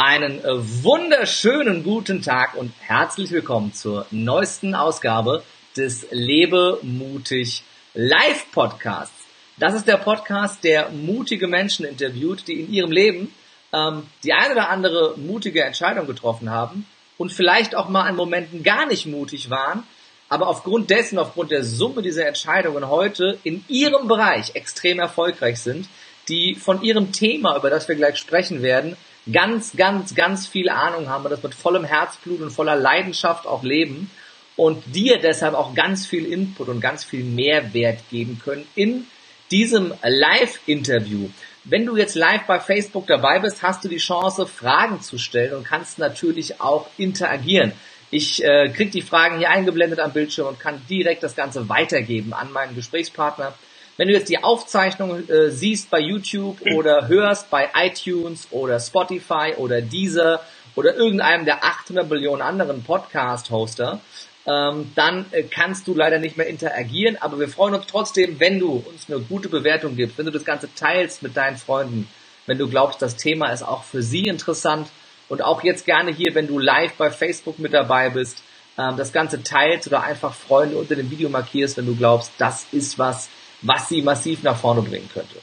Einen äh, wunderschönen guten Tag und herzlich willkommen zur neuesten Ausgabe des Lebe mutig Live Podcasts. Das ist der Podcast, der mutige Menschen interviewt, die in ihrem Leben ähm, die eine oder andere mutige Entscheidung getroffen haben und vielleicht auch mal an Momenten gar nicht mutig waren, aber aufgrund dessen, aufgrund der Summe dieser Entscheidungen heute in ihrem Bereich extrem erfolgreich sind, die von ihrem Thema, über das wir gleich sprechen werden, ganz, ganz, ganz viel Ahnung haben und das mit vollem Herzblut und voller Leidenschaft auch leben und dir deshalb auch ganz viel Input und ganz viel Mehrwert geben können in diesem Live-Interview. Wenn du jetzt live bei Facebook dabei bist, hast du die Chance, Fragen zu stellen und kannst natürlich auch interagieren. Ich äh, kriege die Fragen hier eingeblendet am Bildschirm und kann direkt das Ganze weitergeben an meinen Gesprächspartner. Wenn du jetzt die Aufzeichnung äh, siehst bei YouTube oder hörst bei iTunes oder Spotify oder Deezer oder irgendeinem der 800 Millionen anderen Podcast-Hoster, ähm, dann äh, kannst du leider nicht mehr interagieren. Aber wir freuen uns trotzdem, wenn du uns eine gute Bewertung gibst, wenn du das Ganze teilst mit deinen Freunden, wenn du glaubst, das Thema ist auch für sie interessant und auch jetzt gerne hier, wenn du live bei Facebook mit dabei bist, ähm, das Ganze teilst oder einfach Freunde unter dem Video markierst, wenn du glaubst, das ist was, was sie massiv nach vorne bringen könnte.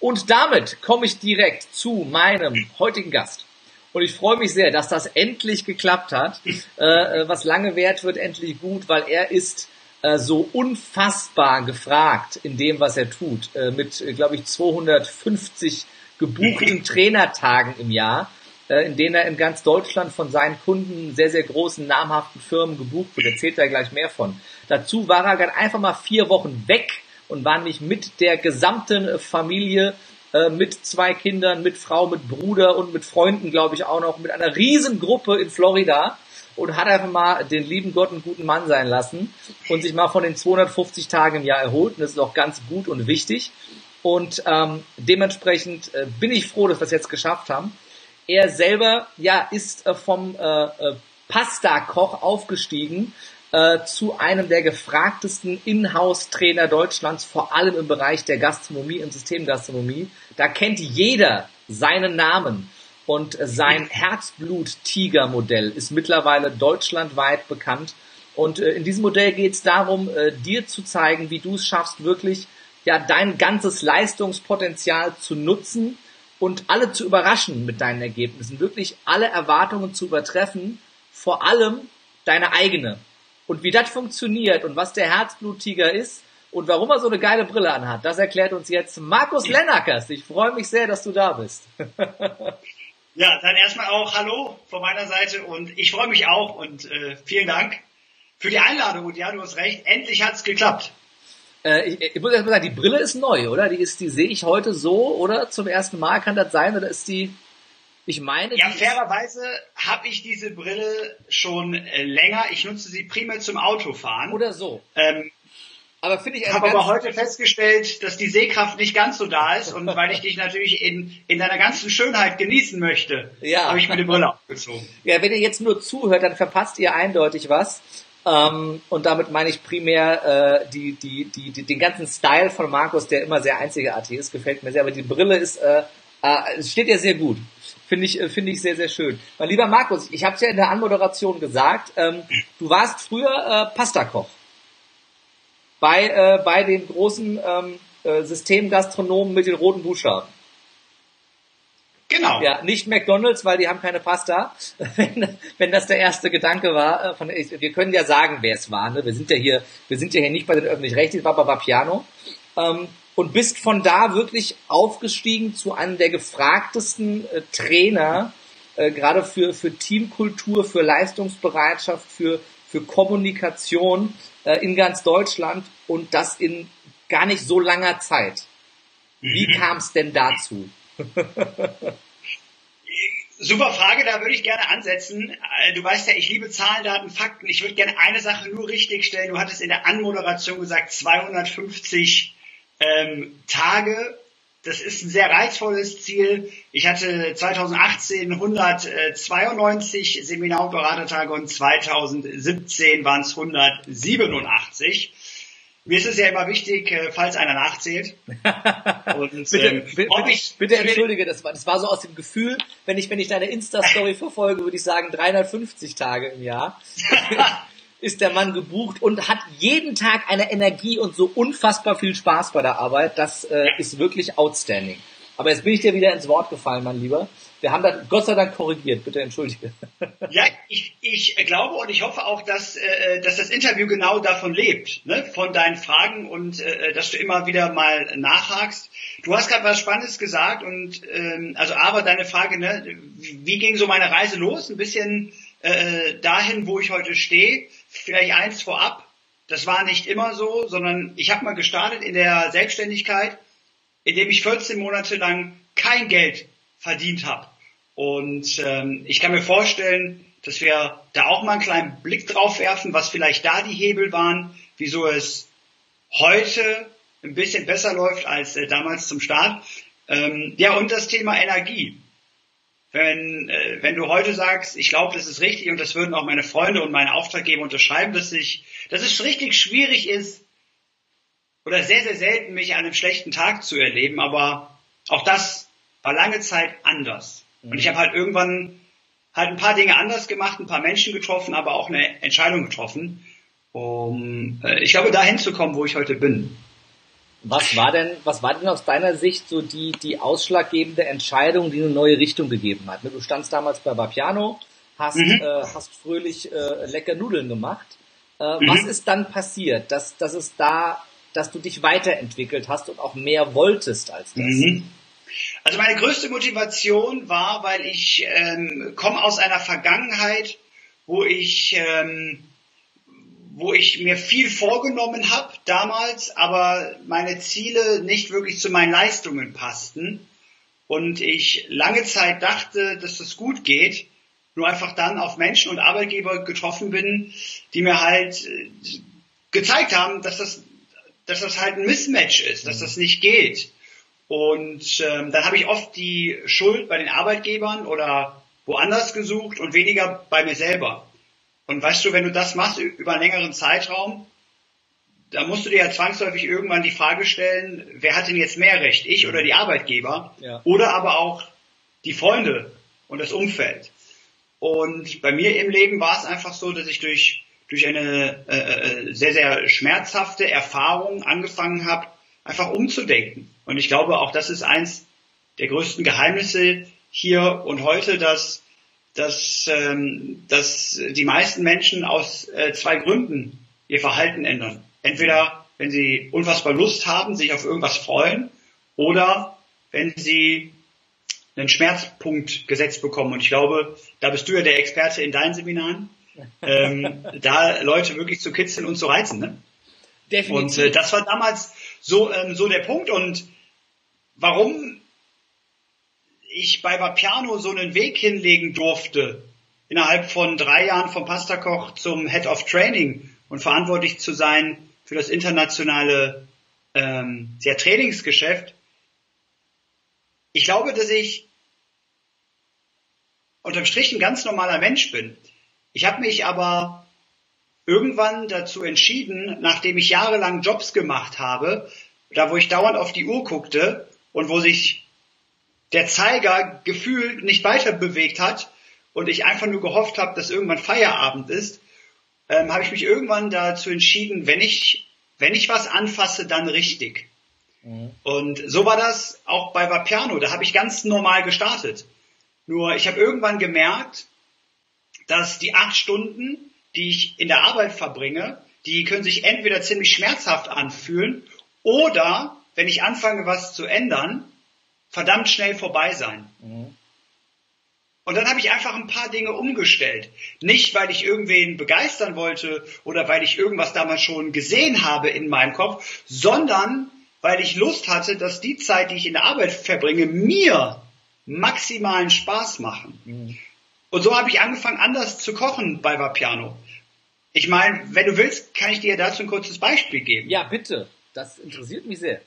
Und damit komme ich direkt zu meinem heutigen Gast. Und ich freue mich sehr, dass das endlich geklappt hat. Äh, äh, was lange währt, wird endlich gut, weil er ist äh, so unfassbar gefragt in dem, was er tut. Äh, mit, äh, glaube ich, 250 gebuchten Trainertagen im Jahr, äh, in denen er in ganz Deutschland von seinen Kunden, sehr, sehr großen, namhaften Firmen gebucht wird. Erzählt er gleich mehr von. Dazu war er gerade einfach mal vier Wochen weg und war nicht mit der gesamten Familie, äh, mit zwei Kindern, mit Frau, mit Bruder und mit Freunden, glaube ich, auch noch, mit einer Riesengruppe in Florida und hat einfach mal den lieben Gott einen guten Mann sein lassen und sich mal von den 250 Tagen im Jahr erholt. Und das ist auch ganz gut und wichtig. Und ähm, dementsprechend äh, bin ich froh, dass wir es jetzt geschafft haben. Er selber ja ist äh, vom äh, äh, Pasta-Koch aufgestiegen äh, zu einem der gefragtesten Inhouse-Trainer Deutschlands, vor allem im Bereich der Gastronomie und Systemgastronomie. Da kennt jeder seinen Namen. Und sein Herzblut-Tiger-Modell ist mittlerweile deutschlandweit bekannt. Und äh, in diesem Modell geht es darum, äh, dir zu zeigen, wie du es schaffst, wirklich ja dein ganzes Leistungspotenzial zu nutzen und alle zu überraschen mit deinen Ergebnissen, wirklich alle Erwartungen zu übertreffen, vor allem deine eigene. Und wie das funktioniert und was der Herzbluttiger ist und warum er so eine geile Brille anhat, das erklärt uns jetzt Markus Lennackers. Ich freue mich sehr, dass du da bist. ja, dann erstmal auch Hallo von meiner Seite und ich freue mich auch und äh, vielen Dank für die Einladung und ja, du hast recht, endlich hat's geklappt. Äh, ich, ich muss erst mal sagen, die Brille ist neu, oder? Die ist, die sehe ich heute so, oder? Zum ersten Mal kann das sein, oder ist die ich meine. Ja, fairerweise habe ich diese Brille schon äh, länger. Ich nutze sie primär zum Autofahren. Oder so. Ähm, aber finde ich habe aber heute festgestellt, dass die Sehkraft nicht ganz so da ist und weil ich dich natürlich in, in deiner ganzen Schönheit genießen möchte, ja. habe ich mir die Brille aufgezogen. Ja, wenn ihr jetzt nur zuhört, dann verpasst ihr eindeutig was. Ähm, und damit meine ich primär äh, die, die, die, die, den ganzen Style von Markus, der immer sehr einzigartig ist, gefällt mir sehr. Aber die Brille ist, äh, äh, steht ja sehr gut. Finde ich, äh, finde ich sehr, sehr schön. Mein lieber Markus, ich habe es ja in der Anmoderation gesagt, ähm, du warst früher äh, Pastakoch. Bei, äh, bei den großen ähm, äh, Systemgastronomen mit den roten Buchstaben. Genau. Ja, nicht McDonalds, weil die haben keine Pasta. wenn, wenn das der erste Gedanke war, äh, von, wir können ja sagen, wer es war. Ne? Wir sind ja hier, wir sind ja hier nicht bei den öffentlich-rechtlichen, war bei Vapiano. Ähm, und bist von da wirklich aufgestiegen zu einem der gefragtesten äh, Trainer, äh, gerade für, für Teamkultur, für Leistungsbereitschaft, für, für Kommunikation äh, in ganz Deutschland und das in gar nicht so langer Zeit. Wie mhm. kam es denn dazu? Super Frage, da würde ich gerne ansetzen. Äh, du weißt ja, ich liebe Zahlen, Daten, Fakten. Ich würde gerne eine Sache nur richtig stellen. Du hattest in der Anmoderation gesagt, 250 ähm, Tage. Das ist ein sehr reizvolles Ziel. Ich hatte 2018 192 Seminar- und Beratertage und 2017 waren es 187. mir ist es ja immer wichtig, äh, falls einer nachzählt. Und, bitte, ähm, bitte, ich, bitte entschuldige, das war, das war so aus dem Gefühl, wenn ich, wenn ich deine Insta-Story verfolge, würde ich sagen 350 Tage im Jahr. ist der Mann gebucht und hat jeden Tag eine Energie und so unfassbar viel Spaß bei der Arbeit. Das äh, ist wirklich outstanding. Aber jetzt bin ich dir wieder ins Wort gefallen, mein Lieber. Wir haben das Gott sei Dank korrigiert. Bitte entschuldige. Ja, ich, ich glaube und ich hoffe auch, dass, äh, dass das Interview genau davon lebt, ne? von deinen Fragen und äh, dass du immer wieder mal nachhakst. Du hast gerade was Spannendes gesagt und ähm, also aber deine Frage, ne? wie ging so meine Reise los? Ein bisschen äh, dahin, wo ich heute stehe. Vielleicht eins vorab. Das war nicht immer so, sondern ich habe mal gestartet in der Selbstständigkeit, indem ich 14 Monate lang kein Geld verdient habe. Und ähm, ich kann mir vorstellen, dass wir da auch mal einen kleinen Blick drauf werfen, was vielleicht da die Hebel waren, wieso es heute ein bisschen besser läuft als äh, damals zum Start. Ähm, ja, und das Thema Energie. Wenn, äh, wenn du heute sagst, ich glaube, das ist richtig und das würden auch meine Freunde und meine Auftraggeber unterschreiben, dass, ich, dass es richtig schwierig ist oder sehr, sehr selten mich an einem schlechten Tag zu erleben, aber auch das war lange Zeit anders. Und ich habe halt irgendwann halt ein paar Dinge anders gemacht, ein paar Menschen getroffen, aber auch eine Entscheidung getroffen, um, äh, ich glaube, dahin zu kommen, wo ich heute bin. Was war denn, was war denn aus deiner Sicht so die, die ausschlaggebende Entscheidung, die eine neue Richtung gegeben hat? Du standst damals bei Vapiano, hast, mhm. äh, hast fröhlich äh, lecker Nudeln gemacht. Äh, mhm. Was ist dann passiert, dass, dass es da, dass du dich weiterentwickelt hast und auch mehr wolltest als das? Mhm. Also meine größte Motivation war, weil ich ähm, komme aus einer Vergangenheit, wo ich ähm, wo ich mir viel vorgenommen habe damals, aber meine Ziele nicht wirklich zu meinen Leistungen passten und ich lange Zeit dachte, dass das gut geht, nur einfach dann auf Menschen und Arbeitgeber getroffen bin, die mir halt äh, gezeigt haben, dass das, dass das halt ein Mismatch ist, dass das nicht geht. Und ähm, dann habe ich oft die Schuld bei den Arbeitgebern oder woanders gesucht und weniger bei mir selber. Und weißt du, wenn du das machst über einen längeren Zeitraum, da musst du dir ja zwangsläufig irgendwann die Frage stellen, wer hat denn jetzt mehr Recht, ich oder die Arbeitgeber? Ja. Oder aber auch die Freunde und das Umfeld. Und bei mir im Leben war es einfach so, dass ich durch, durch eine äh, äh sehr, sehr schmerzhafte Erfahrung angefangen habe, einfach umzudenken. Und ich glaube, auch das ist eins der größten Geheimnisse hier und heute, dass, dass, ähm, dass die meisten Menschen aus äh, zwei Gründen ihr Verhalten ändern. Entweder wenn sie unfassbar Lust haben, sich auf irgendwas freuen, oder wenn sie einen Schmerzpunkt gesetzt bekommen. Und ich glaube, da bist du ja der Experte in deinen Seminaren, ähm, da Leute wirklich zu kitzeln und zu reizen. Ne? Definitiv. Und äh, das war damals so, ähm, so der Punkt. Und warum ich bei Vapiano so einen Weg hinlegen durfte, innerhalb von drei Jahren vom Pastakoch zum Head of Training und verantwortlich zu sein für das internationale ähm, ja, Trainingsgeschäft. Ich glaube, dass ich unterm Strich ein ganz normaler Mensch bin. Ich habe mich aber irgendwann dazu entschieden, nachdem ich jahrelang Jobs gemacht habe, da wo ich dauernd auf die Uhr guckte und wo sich der Zeiger gefühlt nicht weiter bewegt hat und ich einfach nur gehofft habe, dass irgendwann Feierabend ist, ähm, habe ich mich irgendwann dazu entschieden, wenn ich, wenn ich was anfasse, dann richtig. Mhm. Und so war das auch bei Vapiano. Da habe ich ganz normal gestartet. Nur ich habe irgendwann gemerkt, dass die acht Stunden die ich in der Arbeit verbringe, die können sich entweder ziemlich schmerzhaft anfühlen oder, wenn ich anfange, was zu ändern, verdammt schnell vorbei sein. Mhm. Und dann habe ich einfach ein paar Dinge umgestellt. Nicht, weil ich irgendwen begeistern wollte oder weil ich irgendwas damals schon gesehen habe in meinem Kopf, sondern weil ich Lust hatte, dass die Zeit, die ich in der Arbeit verbringe, mir maximalen Spaß machen. Mhm. Und so habe ich angefangen, anders zu kochen bei Vapiano. Ich meine, wenn du willst, kann ich dir dazu ein kurzes Beispiel geben. Ja, bitte. Das interessiert mich sehr.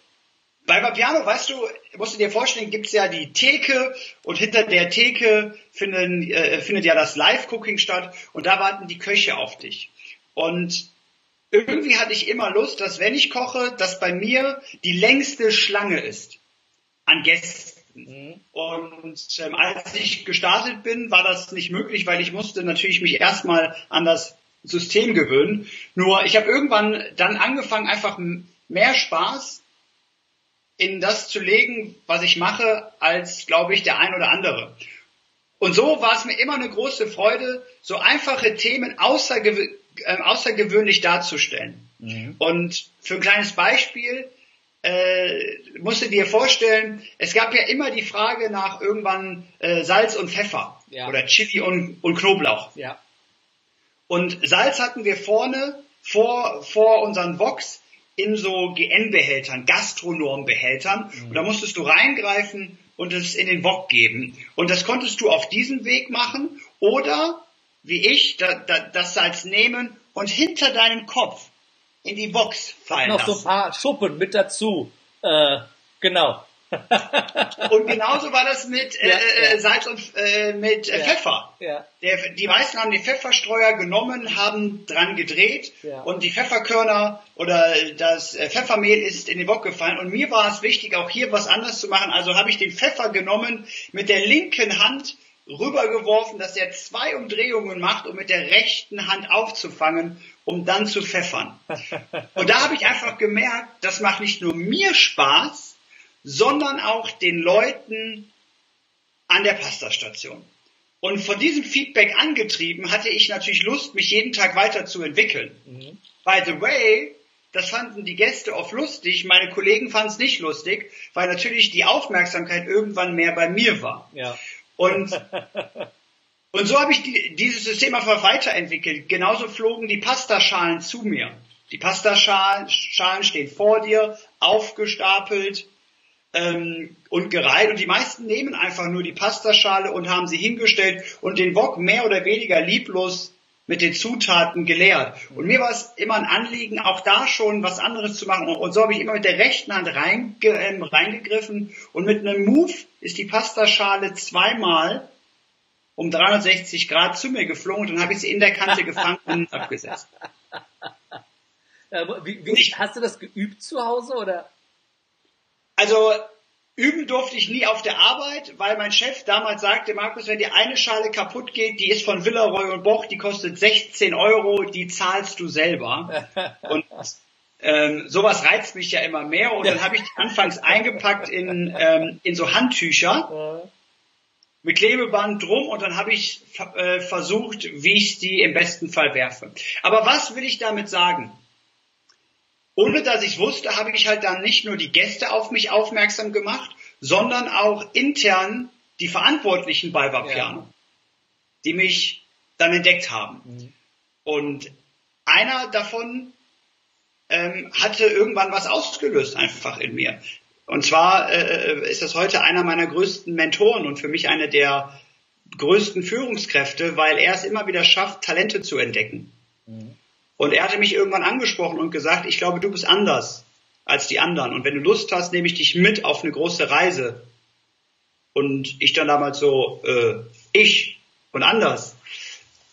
Bei Vapiano, weißt du, musst du dir vorstellen, gibt's ja die Theke und hinter der Theke finden, äh, findet ja das Live-Cooking statt und da warten die Köche auf dich. Und irgendwie hatte ich immer Lust, dass wenn ich koche, dass bei mir die längste Schlange ist an Gästen. Mhm. Und ähm, als ich gestartet bin, war das nicht möglich, weil ich musste natürlich mich erstmal an das System gewöhnen. Nur ich habe irgendwann dann angefangen, einfach mehr Spaß in das zu legen, was ich mache, als, glaube ich, der ein oder andere. Und so war es mir immer eine große Freude, so einfache Themen außergew äh, außergewöhnlich darzustellen. Mhm. Und für ein kleines Beispiel, äh, musst du dir vorstellen, es gab ja immer die Frage nach irgendwann äh, Salz und Pfeffer ja. oder Chili und, und Knoblauch. Ja. Und Salz hatten wir vorne vor, vor unseren Vox in so GN-Behältern, Gastronombehältern. Mhm. Und da musstest du reingreifen und es in den Wok geben. Und das konntest du auf diesem Weg machen oder, wie ich, da, da, das Salz nehmen und hinter deinem Kopf in die Box fallen Noch lassen. so ein paar Schuppen mit dazu. Äh, genau. Und genauso war das mit äh, ja, äh, ja. Salz und äh, mit äh, ja, Pfeffer. Der, die meisten haben den Pfefferstreuer genommen, haben dran gedreht und die Pfefferkörner oder das äh, Pfeffermehl ist in den Bock gefallen. Und mir war es wichtig, auch hier was anderes zu machen. Also habe ich den Pfeffer genommen, mit der linken Hand rübergeworfen, dass er zwei Umdrehungen macht, um mit der rechten Hand aufzufangen um dann zu pfeffern. Und da habe ich einfach gemerkt, das macht nicht nur mir Spaß, sondern auch den Leuten an der Pastastation. Und von diesem Feedback angetrieben hatte ich natürlich Lust, mich jeden Tag weiterzuentwickeln. Mhm. By the way, das fanden die Gäste oft lustig, meine Kollegen fanden es nicht lustig, weil natürlich die Aufmerksamkeit irgendwann mehr bei mir war. Ja. Und Und so habe ich die, dieses System einfach weiterentwickelt. Genauso flogen die Pastaschalen zu mir. Die Pastaschalen Schalen stehen vor dir, aufgestapelt ähm, und gereiht. Und die meisten nehmen einfach nur die Pastaschale und haben sie hingestellt und den Wok mehr oder weniger lieblos mit den Zutaten geleert. Und mir war es immer ein Anliegen, auch da schon was anderes zu machen. Und so habe ich immer mit der rechten Hand reinge äh, reingegriffen und mit einem Move ist die Pastaschale zweimal um 360 Grad zu mir geflogen und dann habe ich sie in der Kante gefangen und abgesetzt. Äh, wie, wie, hast du das geübt zu Hause oder? Also üben durfte ich nie auf der Arbeit, weil mein Chef damals sagte, Markus, wenn dir eine Schale kaputt geht, die ist von Villeroy und Boch, die kostet 16 Euro, die zahlst du selber. Und ähm, sowas reizt mich ja immer mehr und dann habe ich die anfangs eingepackt in, ähm, in so Handtücher mit Klebeband drum und dann habe ich äh, versucht, wie ich die im besten Fall werfe. Aber was will ich damit sagen? Ohne dass ich wusste, habe ich halt dann nicht nur die Gäste auf mich aufmerksam gemacht, sondern auch intern die Verantwortlichen bei Vapiano, ja. die mich dann entdeckt haben. Mhm. Und einer davon ähm, hatte irgendwann was ausgelöst einfach in mir. Und zwar äh, ist das heute einer meiner größten Mentoren und für mich eine der größten Führungskräfte, weil er es immer wieder schafft, Talente zu entdecken. Mhm. Und er hatte mich irgendwann angesprochen und gesagt, ich glaube, du bist anders als die anderen. Und wenn du Lust hast, nehme ich dich mit auf eine große Reise. Und ich dann damals so, äh, ich und anders.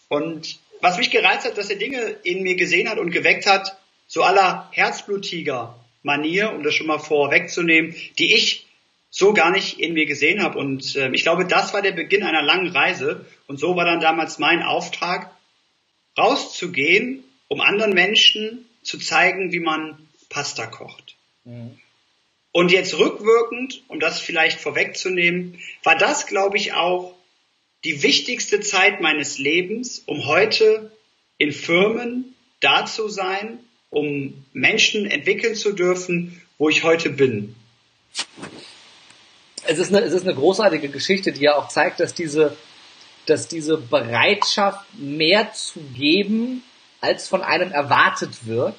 Und was mich gereizt hat, dass er Dinge in mir gesehen hat und geweckt hat, so aller Herzbluttiger, Manier, um das schon mal vorwegzunehmen, die ich so gar nicht in mir gesehen habe. Und äh, ich glaube, das war der Beginn einer langen Reise. Und so war dann damals mein Auftrag, rauszugehen, um anderen Menschen zu zeigen, wie man Pasta kocht. Mhm. Und jetzt rückwirkend, um das vielleicht vorwegzunehmen, war das, glaube ich, auch die wichtigste Zeit meines Lebens, um heute in Firmen da zu sein, um Menschen entwickeln zu dürfen, wo ich heute bin. Es ist eine, es ist eine großartige Geschichte, die ja auch zeigt, dass diese, dass diese Bereitschaft, mehr zu geben, als von einem erwartet wird,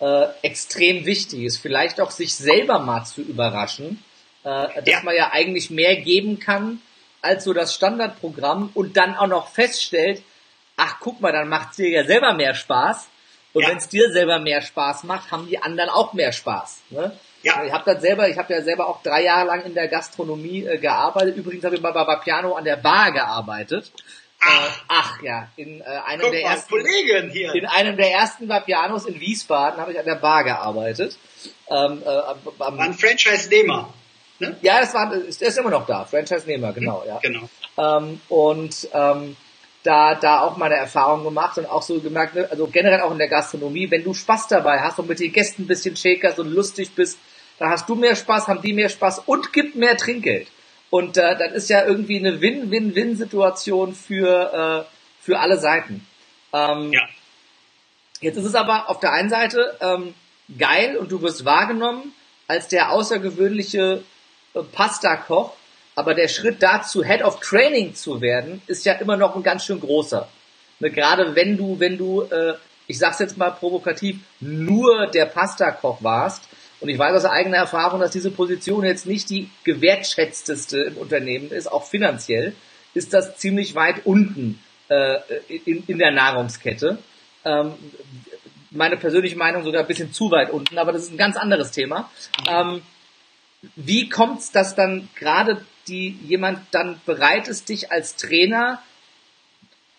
äh, extrem wichtig ist. Vielleicht auch sich selber mal zu überraschen, äh, dass ja. man ja eigentlich mehr geben kann, als so das Standardprogramm und dann auch noch feststellt, ach guck mal, dann macht's dir ja selber mehr Spaß und ja. wenn es dir selber mehr Spaß macht, haben die anderen auch mehr Spaß. Ne? Ja. Ich habe das selber, ich habe ja selber auch drei Jahre lang in der Gastronomie äh, gearbeitet. Übrigens habe ich mal bei Piano an der Bar gearbeitet. Ach, äh, ach ja, in äh, einem Guck der mal, ersten Kollegen hier. in einem der ersten Vapianos in Wiesbaden habe ich an der Bar gearbeitet. Ähm, äh, am, War ein Franchise-Nehmer. Ne? ja, das war, ist, ist immer noch da, Franchise-Nehmer, genau, ja. Genau. Ähm, und ähm, da, da auch meine Erfahrung gemacht und auch so gemerkt, ne, also generell auch in der Gastronomie, wenn du Spaß dabei hast und mit den Gästen ein bisschen shakerst und lustig bist, dann hast du mehr Spaß, haben die mehr Spaß und gibt mehr Trinkgeld. Und äh, das ist ja irgendwie eine Win-Win-Win-Situation für, äh, für alle Seiten. Ähm, Ja. Jetzt ist es aber auf der einen Seite ähm, geil und du wirst wahrgenommen als der außergewöhnliche äh, Pasta-Koch, aber der Schritt dazu, Head of Training zu werden, ist ja immer noch ein ganz schön großer. Ne, gerade wenn du, wenn du, äh, ich sag's jetzt mal provokativ, nur der Pasta-Koch warst, und ich weiß aus eigener Erfahrung, dass diese Position jetzt nicht die gewertschätzteste im Unternehmen ist, auch finanziell, ist das ziemlich weit unten äh, in, in der Nahrungskette. Ähm, meine persönliche Meinung sogar ein bisschen zu weit unten, aber das ist ein ganz anderes Thema. Ähm, wie kommt's, dass dann gerade die jemand dann bereit ist, dich als Trainer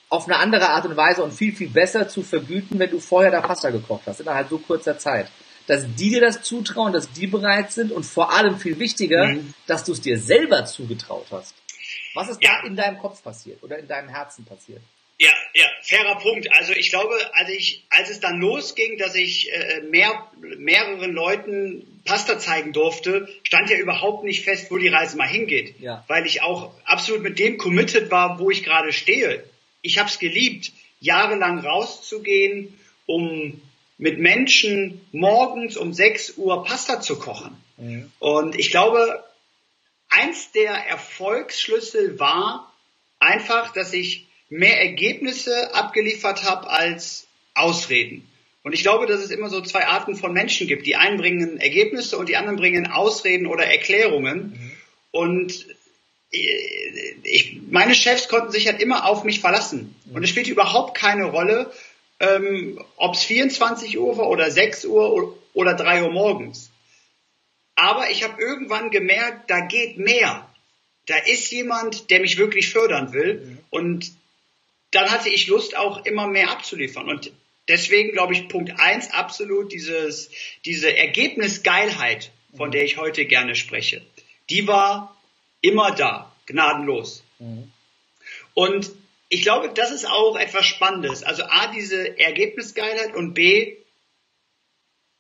auf eine andere Art und Weise und viel, viel besser zu vergüten, wenn du vorher da Pasta gekocht hast, innerhalb so kurzer Zeit. Dass die dir das zutrauen, dass die bereit sind und vor allem viel wichtiger, Mhm. dass du es dir selber zugetraut hast. Was ist Ja. da in deinem Kopf passiert oder in deinem Herzen passiert? Ja, ja, fairer Punkt. Also ich glaube, als ich, als es dann losging, dass ich äh, mehr, mehreren Leuten Pasta zeigen durfte, stand ja überhaupt nicht fest, wo die Reise mal hingeht. Ja. Weil ich auch absolut mit dem committed war, wo ich gerade stehe. Ich habe es geliebt, jahrelang rauszugehen, um mit Menschen morgens um 6 Uhr Pasta zu kochen. Und ich glaube, eins der Erfolgsschlüssel war einfach, dass ich mehr Ergebnisse abgeliefert habe als Ausreden. Und ich glaube, dass es immer so zwei Arten von Menschen gibt. Die einen bringen Ergebnisse und die anderen bringen Ausreden oder Erklärungen. Und äh, ich, meine Chefs konnten sich halt immer auf mich verlassen. Und es spielte überhaupt keine Rolle, ähm, ob es 24 Uhr war oder 6 Uhr oder 3 Uhr morgens. Aber ich habe irgendwann gemerkt, da geht mehr. Da ist jemand, der mich wirklich fördern will. Und dann hatte ich Lust, auch immer mehr abzuliefern. Und deswegen glaube ich, Punkt eins absolut dieses, diese Ergebnisgeilheit, von der ich heute gerne spreche. Die war immer da, gnadenlos. Und ich glaube, das ist auch etwas Spannendes. Also A, diese Ergebnisgeilheit und B,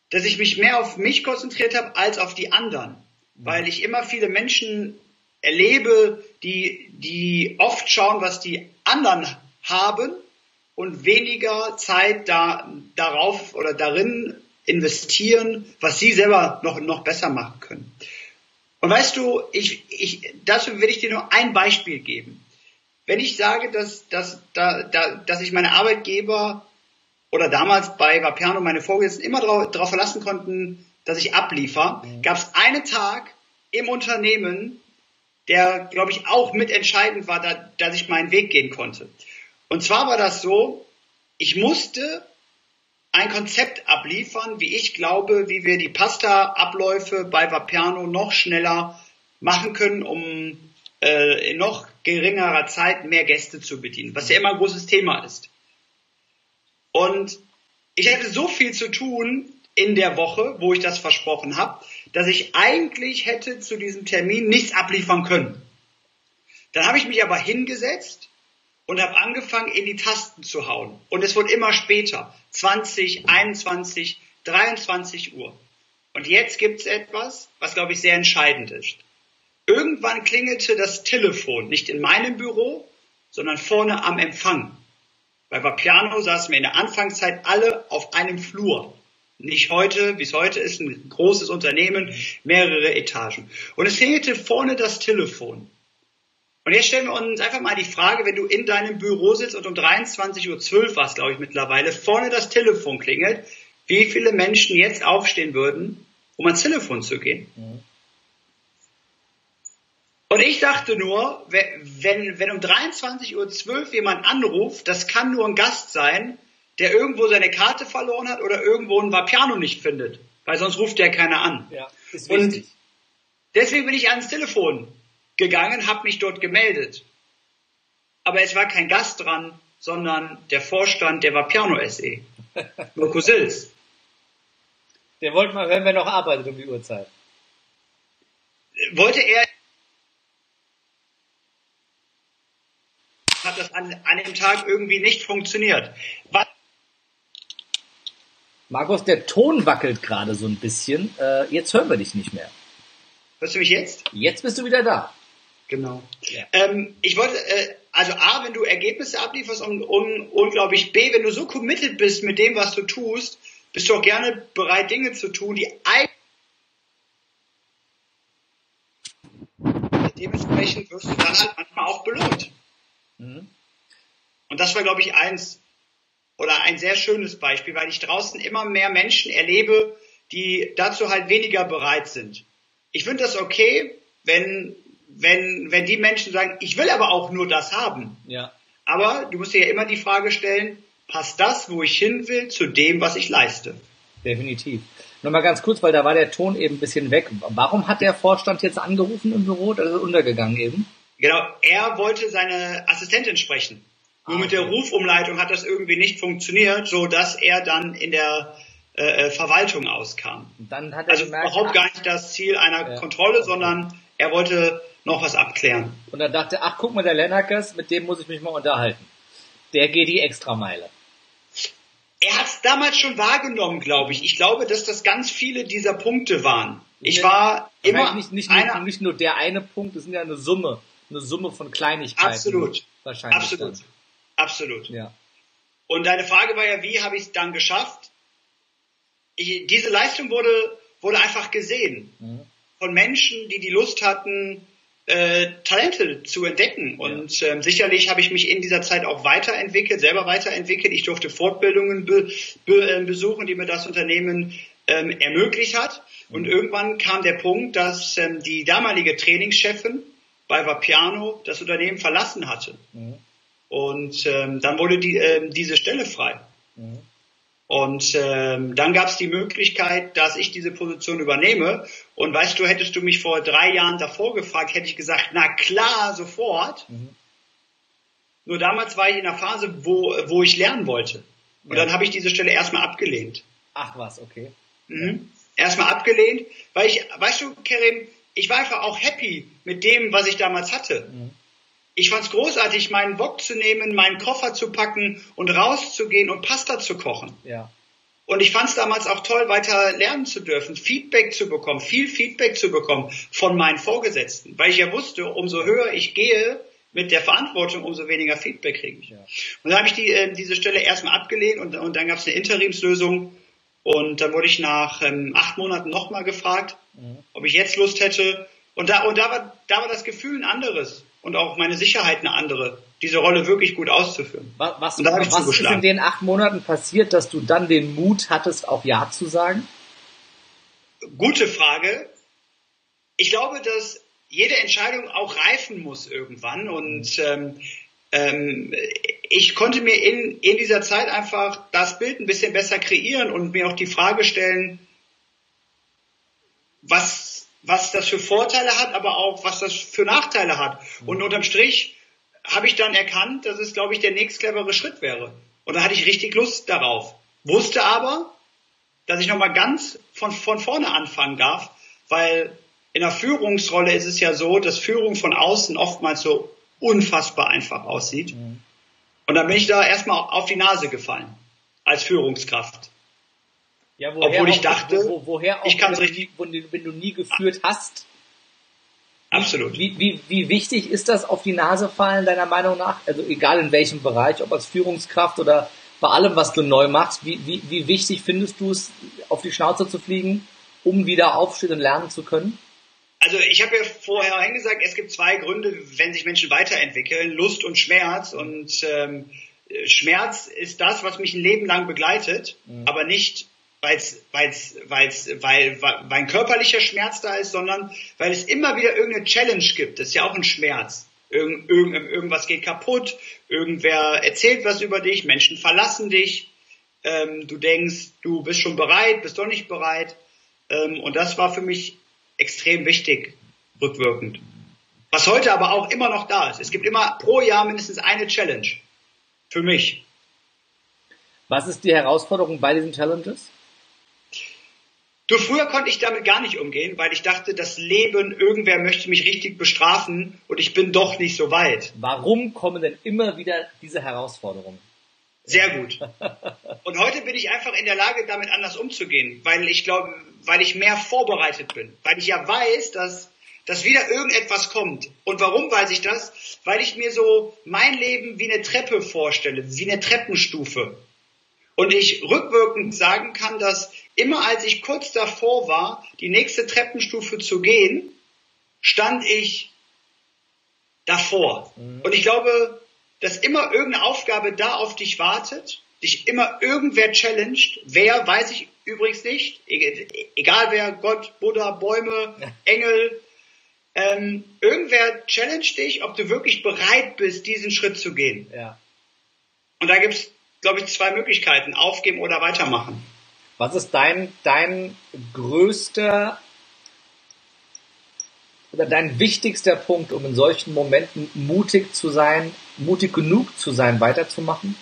dass ich mich mehr auf mich konzentriert habe als auf die anderen. Weil ich immer viele Menschen erlebe, die, die oft schauen, was die anderen haben und weniger Zeit da, darauf oder darin investieren, was sie selber noch, noch besser machen können. Und weißt du, ich, ich, dazu will ich dir nur ein Beispiel geben. Wenn ich sage, dass, dass, da, da, dass ich meine Arbeitgeber oder damals bei Vaperno meine Vorgesetzten immer darauf, verlassen konnten, dass ich abliefer, gab es einen Tag im Unternehmen, der, glaube ich, auch mitentscheidend war, da, dass ich meinen Weg gehen konnte. Und zwar war das so, ich musste ein Konzept abliefern, wie ich glaube, wie wir die Pasta-Abläufe bei Vaperno noch schneller machen können, um äh, noch geringerer Zeit mehr Gäste zu bedienen, was ja immer ein großes Thema ist. Und ich hatte so viel zu tun in der Woche, wo ich das versprochen habe, dass ich eigentlich hätte zu diesem Termin nichts abliefern können. Dann habe ich mich aber hingesetzt und habe angefangen, in die Tasten zu hauen. Und es wurde immer später. 20, 21, 23 Uhr. Und jetzt gibt's etwas, was, glaube ich, sehr entscheidend ist. Irgendwann klingelte das Telefon, nicht in meinem Büro, sondern vorne am Empfang. Bei Vapiano saßen wir in der Anfangszeit alle auf einem Flur. Nicht heute, wie es heute ist, ein großes Unternehmen, mehrere Etagen. Und es klingelte vorne das Telefon. Und jetzt stellen wir uns einfach mal die Frage, wenn du in deinem Büro sitzt und um 23.12 Uhr war es, glaube ich, mittlerweile, vorne das Telefon klingelt, wie viele Menschen jetzt aufstehen würden, um ans Telefon zu gehen. Und ich dachte nur, wenn, wenn um 23.12 Uhr jemand anruft, das kann nur ein Gast sein, der irgendwo seine Karte verloren hat oder irgendwo ein Vapiano nicht findet. Weil sonst ruft der keiner an. Ja, ist Und wichtig. deswegen bin ich ans Telefon gegangen, habe mich dort gemeldet. aber es war kein Gast dran, sondern der Vorstand der Vapiano SE. Mirko Sils. Der wollte mal hören, wer noch arbeitet um die Uhrzeit. Wollte er hat das an, an dem Tag irgendwie nicht funktioniert. Was Markus, der Ton wackelt gerade so ein bisschen. Äh, jetzt hören wir dich nicht mehr. Hörst du mich jetzt? Jetzt bist du wieder da. Genau. Ja. Ähm, ich wollte, äh, also A, wenn du Ergebnisse ablieferst und, und, und glaube ich, B, wenn du so committed bist mit dem, was du tust, bist du auch gerne bereit, Dinge zu tun, die eigentlich dementsprechend wirst du dann halt manchmal auch belohnt. Mhm. Und das war, glaube ich, eins oder ein sehr schönes Beispiel, weil ich draußen immer mehr Menschen erlebe, die dazu halt weniger bereit sind. Ich finde das okay, wenn, wenn, wenn die Menschen sagen, ich will aber auch nur das haben. Ja. Aber du musst dir ja immer die Frage stellen, passt das, wo ich hin will, zu dem, was ich leiste? Definitiv. Nochmal ganz kurz, weil da war der Ton eben ein bisschen weg. Warum hat der Vorstand jetzt angerufen im Büro? Das ist untergegangen eben. Genau, er wollte seine Assistentin sprechen. Nur ah, mit der Rufumleitung hat das irgendwie nicht funktioniert, so dass er dann in der äh, äh Verwaltung auskam. also gemerkt, überhaupt gar nicht das Ziel einer ja, Kontrolle, okay. sondern er wollte noch was abklären. Und dann dachte, ach guck mal, der Lennarkes, mit dem muss ich mich mal unterhalten. Der geht die Extrameile. Er hat es damals schon wahrgenommen, glaube ich. Ich glaube, dass das ganz viele dieser Punkte waren. Ich war immer nicht, nicht, einer, nicht nur der eine Punkt, es sind ja eine Summe eine Summe von Kleinigkeiten. Absolut. Wahrscheinlich. Absolut. Dann. Absolut. Ja. Und deine Frage war ja, wie habe ich es dann geschafft? Ich, diese Leistung wurde, wurde einfach gesehen. Mhm. Von Menschen, die die Lust hatten, äh, Talente zu entdecken. Und ja. ähm, sicherlich habe ich mich in dieser Zeit auch weiterentwickelt, selber weiterentwickelt. Ich durfte Fortbildungen be, be, äh, besuchen, die mir das Unternehmen ähm, ermöglicht hat. Und mhm. irgendwann kam der Punkt, dass ähm, die damalige Trainingschefin bei Vapiano das Unternehmen verlassen hatte. Mhm. Und ähm, dann wurde die, ähm, diese Stelle frei. Mhm. Und ähm, dann gab es die Möglichkeit, dass ich diese Position übernehme. Und weißt du, hättest du mich vor drei Jahren davor gefragt, hätte ich gesagt, na klar, sofort. Mhm. Nur damals war ich in einer Phase, wo, wo ich lernen wollte. Und ja. dann habe ich diese Stelle erstmal abgelehnt. Ach was, okay. Mhm. Erstmal abgelehnt, weil ich, weißt du, Kerim, ich war einfach auch happy mit dem, was ich damals hatte. Mhm. Ich fand es großartig, meinen Bock zu nehmen, meinen Koffer zu packen und rauszugehen und Pasta zu kochen. Ja. Und ich fand es damals auch toll, weiter lernen zu dürfen, Feedback zu bekommen, viel Feedback zu bekommen von meinen Vorgesetzten, weil ich ja wusste, umso höher ich gehe mit der Verantwortung, umso weniger Feedback kriege ich. Ja. Und dann habe ich die, äh, diese Stelle erstmal abgelehnt und, und dann gab es eine Interimslösung und dann wurde ich nach ähm, acht Monaten nochmal gefragt, mhm. ob ich jetzt Lust hätte. Und da, und da war, da war das Gefühl ein anderes und auch meine Sicherheit eine andere, diese Rolle wirklich gut auszuführen. Was, was, was ist in den acht Monaten passiert, dass du dann den Mut hattest, auch Ja zu sagen? Gute Frage. Ich glaube, dass jede Entscheidung auch reifen muss irgendwann und ähm, ähm, ich konnte mir in, in dieser Zeit einfach das Bild ein bisschen besser kreieren und mir auch die Frage stellen, was, was das für Vorteile hat, aber auch was das für Nachteile hat. Und unterm Strich habe ich dann erkannt, dass es, glaube ich, der nächst clevere Schritt wäre. Und da hatte ich richtig Lust darauf. Wusste aber, dass ich nochmal ganz von, von vorne anfangen darf, weil in der Führungsrolle ist es ja so, dass Führung von außen oftmals so unfassbar einfach aussieht. Mhm. Und dann bin ich da erstmal auf die Nase gefallen als Führungskraft. Ja, Obwohl ich dachte, wo, woher auch, ich kann es richtig. Wenn du nie geführt hast. Absolut. Wie, wie, wie wichtig ist das auf die Nase fallen, deiner Meinung nach? Also egal in welchem Bereich, ob als Führungskraft oder bei allem, was du neu machst, wie, wie, wie wichtig findest du es, auf die Schnauze zu fliegen, um wieder aufstehen und lernen zu können? Also ich habe ja vorher eingesagt, es gibt zwei Gründe, wenn sich Menschen weiterentwickeln, Lust und Schmerz. Und ähm, Schmerz ist das, was mich ein Leben lang begleitet, mhm. aber nicht weil's, weil's, weil's, weil, weil ein körperlicher Schmerz da ist, sondern weil es immer wieder irgendeine Challenge gibt. Das ist ja auch ein Schmerz. Irgend, irgend, irgendwas geht kaputt, irgendwer erzählt was über dich, Menschen verlassen dich, ähm, du denkst, du bist schon bereit, bist doch nicht bereit. Ähm, und das war für mich extrem wichtig, rückwirkend. Was heute aber auch immer noch da ist. Es gibt immer pro Jahr mindestens eine Challenge. Für mich. Was ist die Herausforderung bei diesen Challenges? Du, früher konnte ich damit gar nicht umgehen, weil ich dachte, das Leben, irgendwer möchte mich richtig bestrafen und ich bin doch nicht so weit. Warum kommen denn immer wieder diese Herausforderungen? Sehr gut. Und heute bin ich einfach in der Lage, damit anders umzugehen, weil ich glaube, weil ich mehr vorbereitet bin, weil ich ja weiß, dass, dass wieder irgendetwas kommt. Und warum weiß ich das? Weil ich mir so mein Leben wie eine Treppe vorstelle, wie eine Treppenstufe. Und ich rückwirkend sagen kann, dass immer als ich kurz davor war, die nächste Treppenstufe zu gehen, stand ich davor. Mhm. Und ich glaube, dass immer irgendeine Aufgabe da auf dich wartet, dich immer irgendwer challenged. Wer, weiß ich übrigens nicht. Egal wer, Gott, Buddha, Bäume, Engel. Ähm, irgendwer challenged dich, ob du wirklich bereit bist, diesen Schritt zu gehen. Ja. Und da gibt's, glaube ich, zwei Möglichkeiten. Aufgeben oder weitermachen. Was ist dein, dein größter oder dein wichtigster Punkt, um in solchen Momenten mutig zu sein, mutig genug zu sein, weiterzumachen?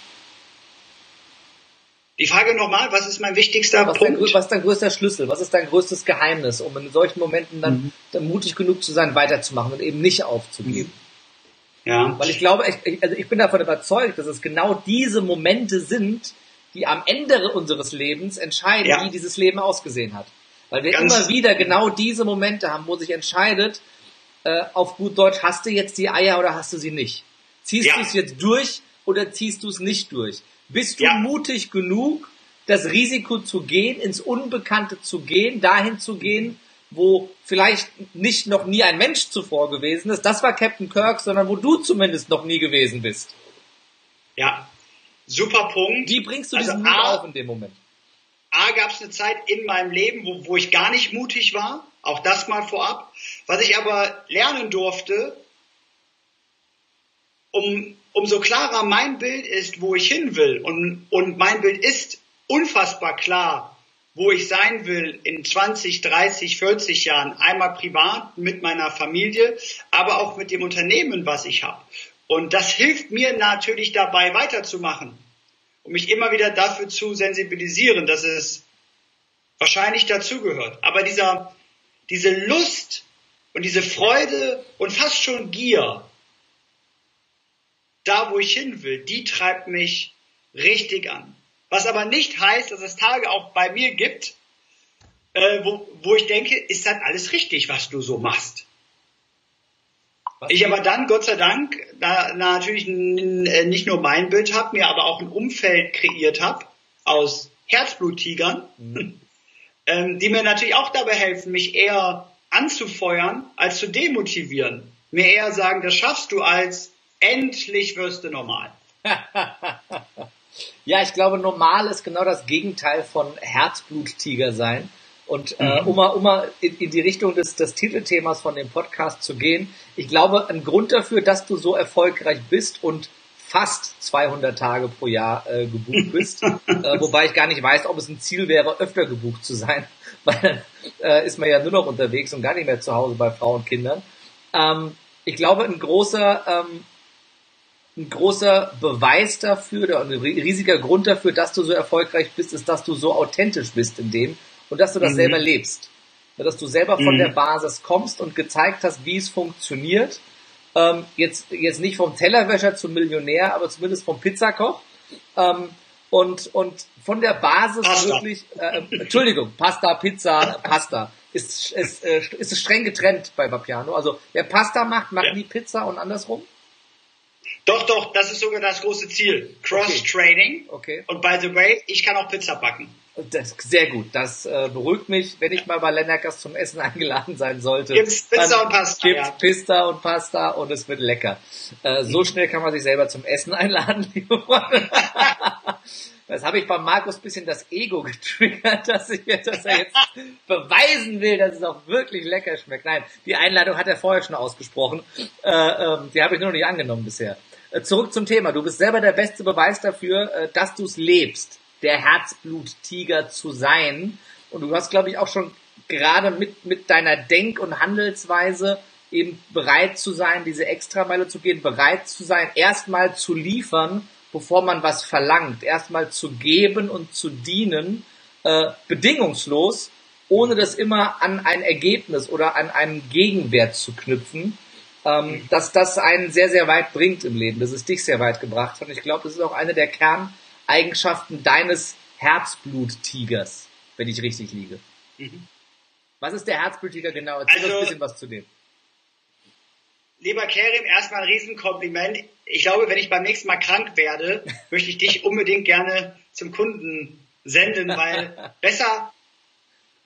Die Frage nochmal, was ist mein wichtigster was Punkt? Dein, was ist dein größter Schlüssel? Was ist dein größtes Geheimnis, um in solchen Momenten dann, mhm. dann mutig genug zu sein, weiterzumachen und eben nicht aufzugeben? Mhm. Ja. Weil ich glaube, ich, also ich bin davon überzeugt, dass es genau diese Momente sind, die am Ende unseres Lebens entscheiden, ja. wie dieses Leben ausgesehen hat. Weil wir Ganz immer wieder genau diese Momente haben, wo sich entscheidet, äh, auf gut Deutsch, hast du jetzt die Eier oder hast du sie nicht? Ziehst ja. du es jetzt durch oder ziehst du es nicht durch? Bist du ja. mutig genug, das Risiko zu gehen, ins Unbekannte zu gehen, dahin zu gehen, wo vielleicht nicht noch nie ein Mensch zuvor gewesen ist. Das war Captain Kirk, sondern wo du zumindest noch nie gewesen bist. Ja, super Punkt. Wie bringst du also diesen Mut auf in dem Moment? A, gab es eine Zeit in meinem Leben, wo, wo ich gar nicht mutig war. Auch das mal vorab. Was ich aber lernen durfte, um, umso klarer mein Bild ist, wo ich hin will. Und, und mein Bild ist unfassbar klar, wo ich sein will in 20, 30, 40 Jahren. Einmal privat mit meiner Familie, aber auch mit dem Unternehmen, was ich habe. Und das hilft mir natürlich dabei weiterzumachen um mich immer wieder dafür zu sensibilisieren, dass es wahrscheinlich dazugehört. Aber dieser, diese Lust und diese Freude und fast schon Gier, da wo ich hin will, die treibt mich richtig an. Was aber nicht heißt, dass es Tage auch bei mir gibt, äh, wo, wo ich denke, ist das alles richtig, was du so machst? Ich aber dann, Gott sei Dank, da natürlich äh, nicht nur mein Bild habe, mir aber auch ein Umfeld kreiert habe aus Herzbluttigern, mhm. ähm, die mir natürlich auch dabei helfen, mich eher anzufeuern, als zu demotivieren. Mir eher sagen, das schaffst du als endlich wirst du normal. ja, ich glaube, normal ist genau das Gegenteil von Herzbluttiger sein. Und äh, mhm. um mal, um mal in, in die Richtung des, des Titelthemas von dem Podcast zu gehen, ich glaube, ein Grund dafür, dass du so erfolgreich bist und fast 200 Tage pro Jahr äh, gebucht bist, äh, wobei ich gar nicht weiß, ob es ein Ziel wäre, öfter gebucht zu sein, weil äh, ist man ja nur noch unterwegs und gar nicht mehr zu Hause bei Frauen und Kindern. Ähm, ich glaube, ein großer, ähm, ein großer Beweis dafür, oder ein riesiger Grund dafür, dass du so erfolgreich bist, ist, dass du so authentisch bist in dem, und dass du das mhm. selber lebst. Dass du selber von mhm. der Basis kommst und gezeigt hast, wie es funktioniert. Ähm, jetzt, jetzt nicht vom Tellerwäscher zum Millionär, aber zumindest vom Pizzakoch. Ähm, und, und von der Basis Pasta. wirklich, äh, Entschuldigung, Pasta, Pizza, Pasta. Ist, ist, äh, ist es streng getrennt bei Vapiano. Also wer Pasta macht, macht ja. nie Pizza und andersrum. Doch, doch, das ist sogar das große Ziel. Cross-Training. Okay. okay. Und by the way, ich kann auch Pizza backen. Das, sehr gut. Das äh, beruhigt mich, wenn ich mal bei Lennerkas zum Essen eingeladen sein sollte. Gibt's Pizza und Pasta. Gibt's ja. Pizza und Pasta und es wird lecker. Äh, so schnell kann man sich selber zum Essen einladen, liebe Freunde. Das habe ich bei Markus bisschen das Ego getriggert, dass, ich, dass er jetzt beweisen will, dass es auch wirklich lecker schmeckt. Nein, die Einladung hat er vorher schon ausgesprochen. Äh, ähm, die habe ich nur noch nicht angenommen bisher. Äh, zurück zum Thema. Du bist selber der beste Beweis dafür, äh, dass du es lebst der Herzbluttiger zu sein. Und du hast, glaube ich, auch schon gerade mit, mit deiner Denk- und Handelsweise eben bereit zu sein, diese Extrameile zu gehen, bereit zu sein, erstmal zu liefern, bevor man was verlangt, erstmal zu geben und zu dienen, äh, bedingungslos, ohne das immer an ein Ergebnis oder an einen Gegenwert zu knüpfen, ähm, dass das einen sehr, sehr weit bringt im Leben, dass es dich sehr weit gebracht hat. Und ich glaube, das ist auch eine der Kerneigenschaften deines Herzbluttigers, wenn ich richtig liege. Mhm. Was ist der Herzblutiger genau? Erzähl also, uns ein bisschen was zu dem. Lieber Kerim, erstmal ein Riesenkompliment. Ich glaube, wenn ich beim nächsten Mal krank werde, möchte ich dich unbedingt gerne zum Kunden senden, weil besser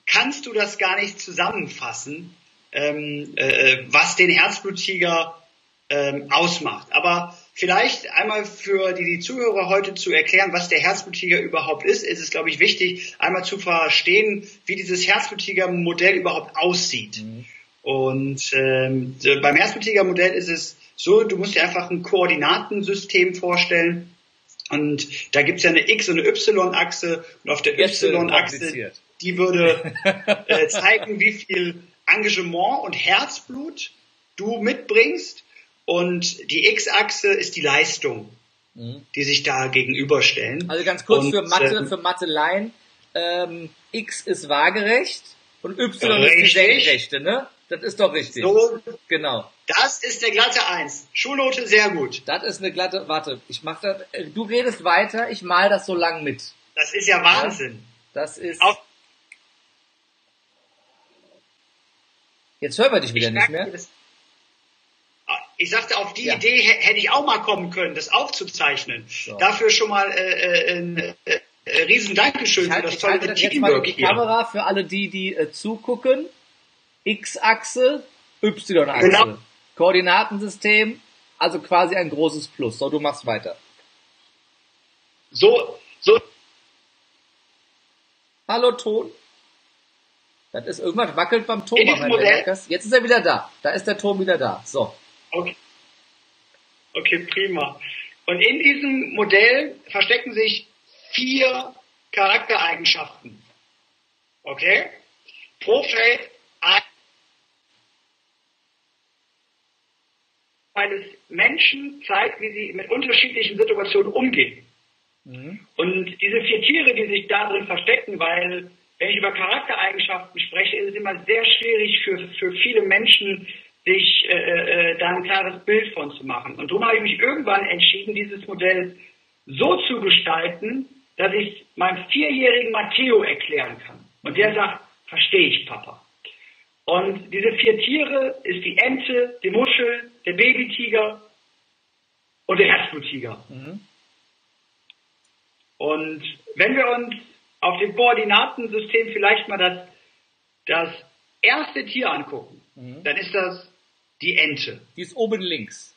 kannst du das gar nicht zusammenfassen, ähm, äh, was den Herzbluttiger ähm, ausmacht. Aber vielleicht einmal für die, die Zuhörer heute zu erklären, was der Herzbluttiger überhaupt ist, ist es, glaube ich, wichtig, einmal zu verstehen, wie dieses Herzbluttiger-Modell überhaupt aussieht. Mhm. Und ähm, beim Herzbluttiger-Modell ist es so, du musst dir einfach ein Koordinatensystem vorstellen. Und da gibt's ja eine X- und eine Y-Achse. Und auf der Y-Achse, die würde äh, zeigen, wie viel Engagement und Herzblut du mitbringst. Und die X-Achse ist die Leistung, mhm. die sich da gegenüberstellen. Also ganz kurz und, für Mathe, ähm, für Mathe-Line. Ähm, X ist waagerecht und Y richtig. ist die Senkrechte, ne? Das ist doch richtig. So, genau. Das ist der glatte Eins. Schulnote sehr gut. Das ist eine glatte, warte, ich mach das, äh, du redest weiter, ich mal das so lang mit. Das ist ja Wahnsinn. Das ist. Auf, Jetzt hören wir dich wieder nicht mehr. Das, ich sagte, auf die ja. Idee hätte ich auch mal kommen können, das aufzuzeichnen. So. Dafür schon mal äh, äh, ein äh, äh, riesen Dankeschön für das tolle Teamwork jetzt mal die Kamera für alle die, die äh, zugucken. X-Achse, Y-Achse. Genau. Koordinatensystem, also quasi ein großes Plus. So, du machst weiter. So, so. Hallo Ton. Das ist irgendwas wackelt beim Ton. Jetzt ist er wieder da. Da ist der Ton wieder da. So. Okay. Okay, prima. Und in diesem Modell verstecken sich vier Charaktereigenschaften. Okay? Pro Feld eines Menschen zeigt, wie sie mit unterschiedlichen Situationen umgehen. Mhm. Und diese vier Tiere, die sich darin verstecken, weil wenn ich über Charaktereigenschaften spreche, ist es immer sehr schwierig für, für viele Menschen, sich äh, äh, da ein klares Bild von zu machen. Und darum habe ich mich irgendwann entschieden, dieses Modell so zu gestalten, dass ich meinem vierjährigen Matteo erklären kann. Und der sagt, verstehe ich, Papa. Und diese vier Tiere ist die Ente, die Muschel, der Babytiger und der Herzbluttiger. Mhm. Und wenn wir uns auf dem Koordinatensystem vielleicht mal das, das erste Tier angucken, mhm. dann ist das die Ente. Die ist oben links.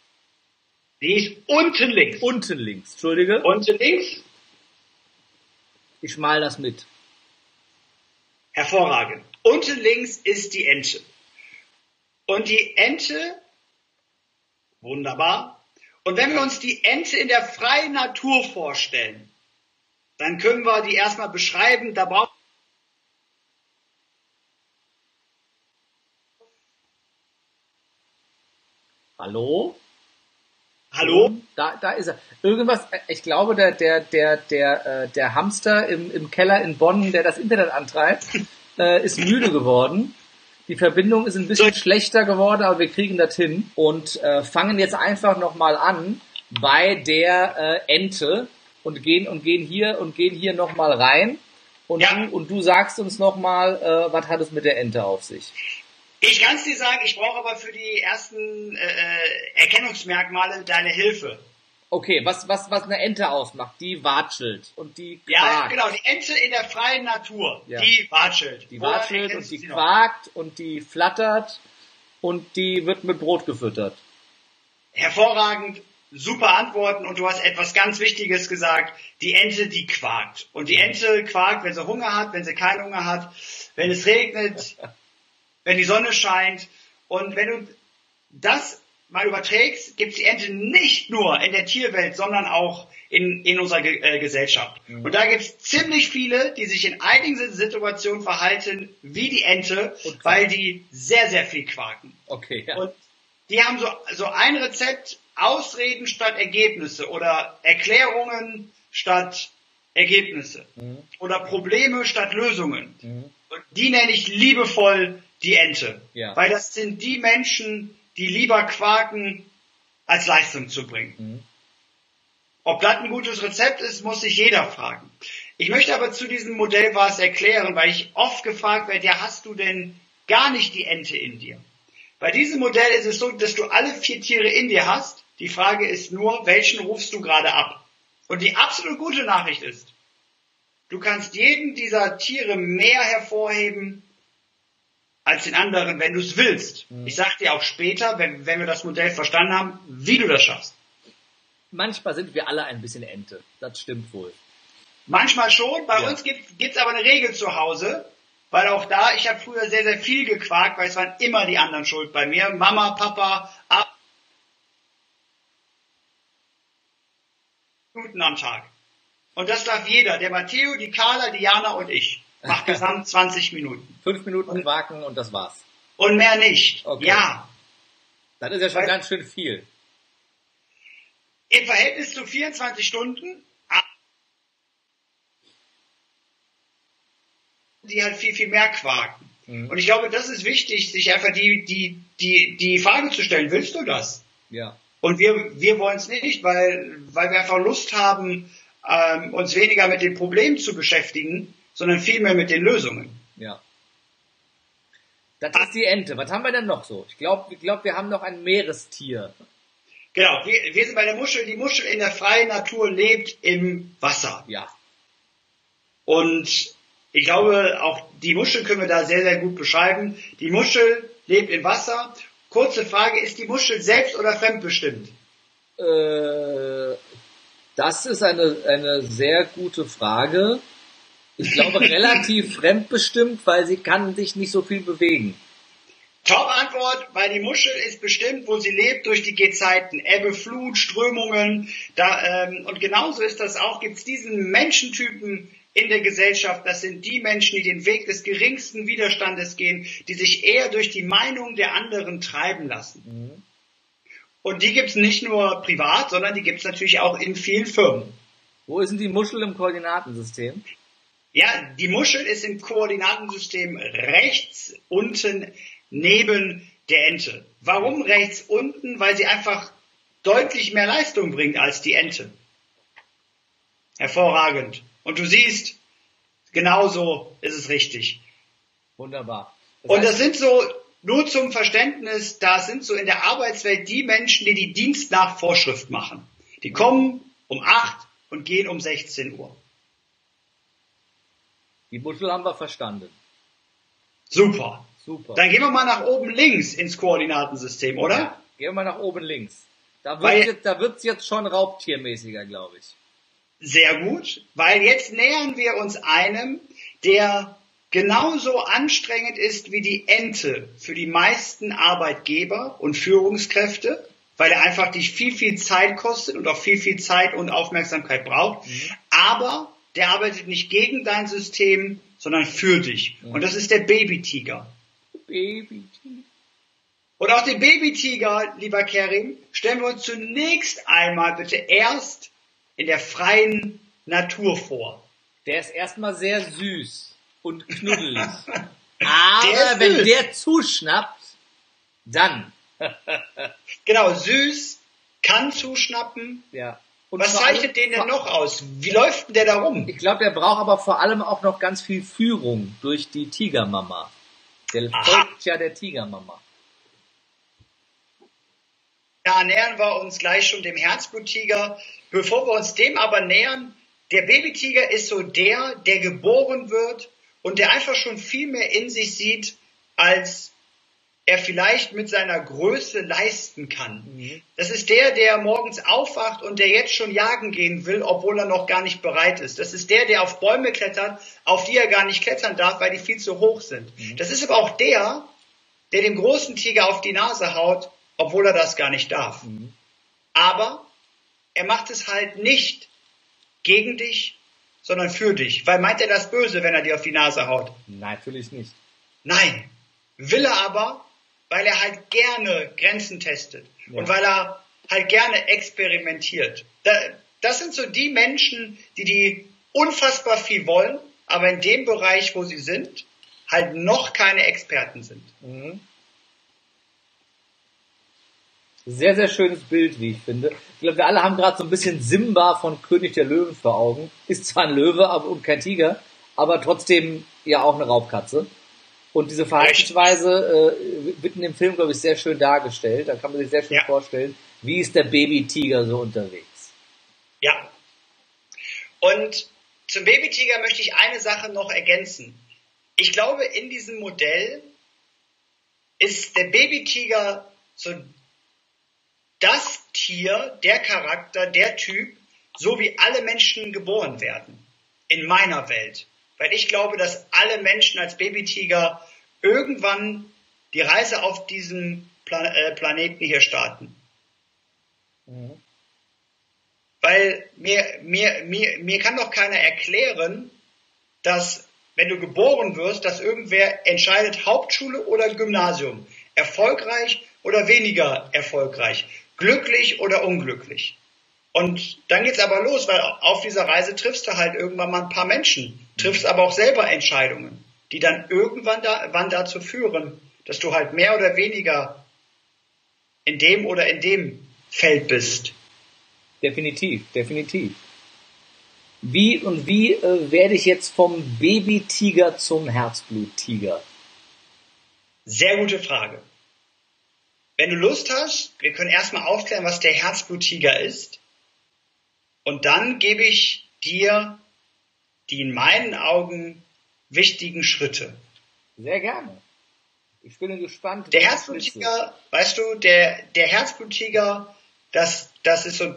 Die ist unten links. Unten links, Entschuldige. Unten links. Ich mal das mit. Hervorragend. Unten links ist die Ente. Und die Ente, wunderbar. Und wenn wir uns die Ente in der freien Natur vorstellen, dann können wir die erstmal beschreiben. Da braucht Hallo? Hallo? Da, da ist er. Irgendwas, ich glaube, der, der, der, der, äh, der Hamster im, im Keller in Bonn, der das Internet antreibt, äh, ist müde geworden. Die Verbindung ist ein bisschen schlechter geworden, aber wir kriegen das hin und äh, fangen jetzt einfach nochmal an bei der äh, Ente und gehen und gehen hier und gehen hier nochmal rein. Und, ja. du, und du sagst uns nochmal, äh, was hat es mit der Ente auf sich? Ich kann es dir sagen, ich brauche aber für die ersten äh, Erkennungsmerkmale deine Hilfe. Okay, was, was, was eine Ente ausmacht, die watschelt und die quakt. Ja, genau, die Ente in der freien Natur, ja. die watschelt. Die watschelt und die quakt noch? und die flattert und die wird mit Brot gefüttert. Hervorragend, super Antworten und du hast etwas ganz Wichtiges gesagt. Die Ente, die quakt. Und die Ente quakt, wenn sie Hunger hat, wenn sie keinen Hunger hat, wenn es regnet, wenn die Sonne scheint. Und wenn du das mal überträgst, gibt es die Ente nicht nur in der Tierwelt, sondern auch in, in unserer Ge äh, Gesellschaft. Mhm. Und da gibt es ziemlich viele, die sich in einigen Situationen verhalten wie die Ente, weil die sehr, sehr viel quaken. Okay, ja. Und die haben so, so ein Rezept, Ausreden statt Ergebnisse oder Erklärungen statt Ergebnisse Mhm. oder Probleme statt Lösungen. Mhm. Und die nenne ich liebevoll die Ente. Ja. Weil das sind die Menschen, die lieber quaken, als Leistung zu bringen. Mhm. Ob das ein gutes Rezept ist, muss sich jeder fragen. Ich möchte aber zu diesem Modell was erklären, weil ich oft gefragt werde, ja, hast du denn gar nicht die Ente in dir? Bei diesem Modell ist es so, dass du alle vier Tiere in dir hast. Die Frage ist nur, welchen rufst du gerade ab? Und die absolut gute Nachricht ist, du kannst jeden dieser Tiere mehr hervorheben als den anderen, wenn du es willst. Ich sage dir auch später, wenn, wenn wir das Modell verstanden haben, wie du das schaffst. Manchmal sind wir alle ein bisschen Ente. Das stimmt wohl. Manchmal schon. Bei Ja. uns gibt es aber eine Regel zu Hause, weil auch da, ich habe früher sehr, sehr viel gequakt, weil es waren immer die anderen schuld bei mir. Mama, Papa, ab Minuten am Tag. Und das darf jeder. Der Matteo, die Carla, Diana und ich. Macht gesamt 20 Minuten. Fünf Minuten quaken und das war's. Und mehr nicht. Okay. Ja. Das ist ja schon Weil- ganz schön viel. Im Verhältnis zu 24 Stunden, die halt viel, viel mehr quaken. Mhm. Und ich glaube, das ist wichtig, sich einfach die, die, die, die Frage zu stellen, willst du das? Ja. Und wir, wir wollen es nicht, weil, weil wir einfach Lust haben, ähm, uns weniger mit den Problemen zu beschäftigen, sondern vielmehr mit den Lösungen. Ja. Das ist die Ente. Was haben wir denn noch so? Ich glaube, ich glaub, wir haben noch ein Meerestier. Genau, wir, wir sind bei der Muschel. Die Muschel in der freien Natur lebt im Wasser. Ja. Und ich glaube, auch die Muschel können wir da sehr, sehr gut beschreiben. Die Muschel lebt im Wasser. Kurze Frage, ist die Muschel selbst oder fremdbestimmt? Äh, das ist eine, eine sehr gute Frage. Ich glaube, relativ fremdbestimmt, weil sie kann sich nicht so viel bewegen. Top-Antwort, weil die Muschel ist bestimmt, wo sie lebt, durch die Gezeiten, Ebbe, Flut, Strömungen. Da, ähm, und genauso ist das auch, gibt es diesen Menschentypen in der Gesellschaft. Das sind die Menschen, die den Weg des geringsten Widerstandes gehen, die sich eher durch die Meinung der anderen treiben lassen. Und die gibt es nicht nur privat, sondern die gibt es natürlich auch in vielen Firmen. Wo ist denn die Muschel im Koordinatensystem? Ja, die Muschel ist im Koordinatensystem rechts unten neben der Ente. Warum rechts unten? Weil sie einfach deutlich mehr Leistung bringt als die Ente. Hervorragend. Und du siehst, genauso ist es richtig. Wunderbar. Das Und heißt, das sind so, nur zum Verständnis, das sind so in der Arbeitswelt die Menschen, die die Dienst nach Vorschrift machen. Die kommen um 8 und gehen um 16 Uhr. Die Muschel haben wir verstanden. Super. Super. Dann gehen wir mal nach oben links ins Koordinatensystem, oder? Ja, gehen wir mal nach oben links. Da wird's jetzt, da wird's jetzt schon raubtiermäßiger, glaube ich. Sehr gut, weil jetzt nähern wir uns einem, der genauso anstrengend ist wie die Ente für die meisten Arbeitgeber und Führungskräfte, weil er einfach dich viel, viel Zeit kostet und auch viel, viel Zeit und Aufmerksamkeit braucht. Aber der arbeitet nicht gegen dein System, sondern für dich. Und das ist der Babytiger. Baby. Und auch den Babytiger, lieber Kerim, stellen wir uns zunächst einmal bitte erst in der freien Natur vor. Der ist erstmal sehr süß und knuddelig. Aber wenn süß. der zuschnappt, dann. Genau, süß, kann zuschnappen. Ja. Und Was zeichnet den denn noch aus? Wie läuft denn der da rum? Ich glaube, der braucht aber vor allem auch noch ganz viel Führung durch die Tigermama. Der Aha. folgt ja der Tigermama. Da nähern wir uns gleich schon dem Herzbluttiger. Bevor wir uns dem aber nähern, der Babytiger ist so der, der geboren wird und der einfach schon viel mehr in sich sieht, als er vielleicht mit seiner Größe leisten kann. Das ist der, der morgens aufwacht und der jetzt schon jagen gehen will, obwohl er noch gar nicht bereit ist. Das ist der, der auf Bäume klettert, auf die er gar nicht klettern darf, weil die viel zu hoch sind. Das ist aber auch der, der dem großen Tiger auf die Nase haut, obwohl er das gar nicht darf. Aber er macht es halt nicht gegen dich, sondern für dich. Weil meint er das böse, wenn er dir auf die Nase haut? Natürlich nicht. Nein. Will er aber, weil er halt gerne Grenzen testet ja. und weil er halt gerne experimentiert. Das sind so die Menschen, die die unfassbar viel wollen, aber in dem Bereich, wo sie sind, halt noch keine Experten sind. Mhm. Sehr, sehr schönes Bild, wie ich finde. Ich glaube, wir alle haben gerade so ein bisschen Simba von König der Löwen vor Augen. Ist zwar ein Löwe aber, und kein Tiger, aber trotzdem ja auch eine Raubkatze. Und diese Verhaltensweise äh, wird in dem Film, glaube ich, sehr schön dargestellt. Da kann man sich sehr schön ja. vorstellen, wie ist der Baby-Tiger so unterwegs. Ja. Und zum Baby-Tiger möchte ich eine Sache noch ergänzen. Ich glaube, in diesem Modell ist der Baby-Tiger so das Tier, der Charakter, der Typ, so wie alle Menschen geboren werden. In meiner Welt. Weil ich glaube, dass alle Menschen als Babytiger irgendwann die Reise auf diesem Plan äh, Planeten hier starten. Mhm. Weil mir, mir, mir, mir kann doch keiner erklären, dass wenn du geboren wirst, dass irgendwer entscheidet Hauptschule oder Gymnasium. Erfolgreich oder weniger erfolgreich glücklich oder unglücklich. Und dann geht's aber los, weil auf dieser Reise triffst du halt irgendwann mal ein paar Menschen, triffst aber auch selber Entscheidungen, die dann irgendwann da, wann dazu führen, dass du halt mehr oder weniger in dem oder in dem Feld bist. Definitiv, definitiv. Wie und wie äh, werde ich jetzt vom Babytiger zum Herzbluttiger? Sehr gute Frage. Wenn du Lust hast, wir können erstmal aufklären, was der Herzbluttiger ist. Und dann gebe ich dir die in meinen Augen wichtigen Schritte. Sehr gerne. Ich bin gespannt. Der Herzbluttiger, weißt du, der, der Herzbluttiger, das, das ist so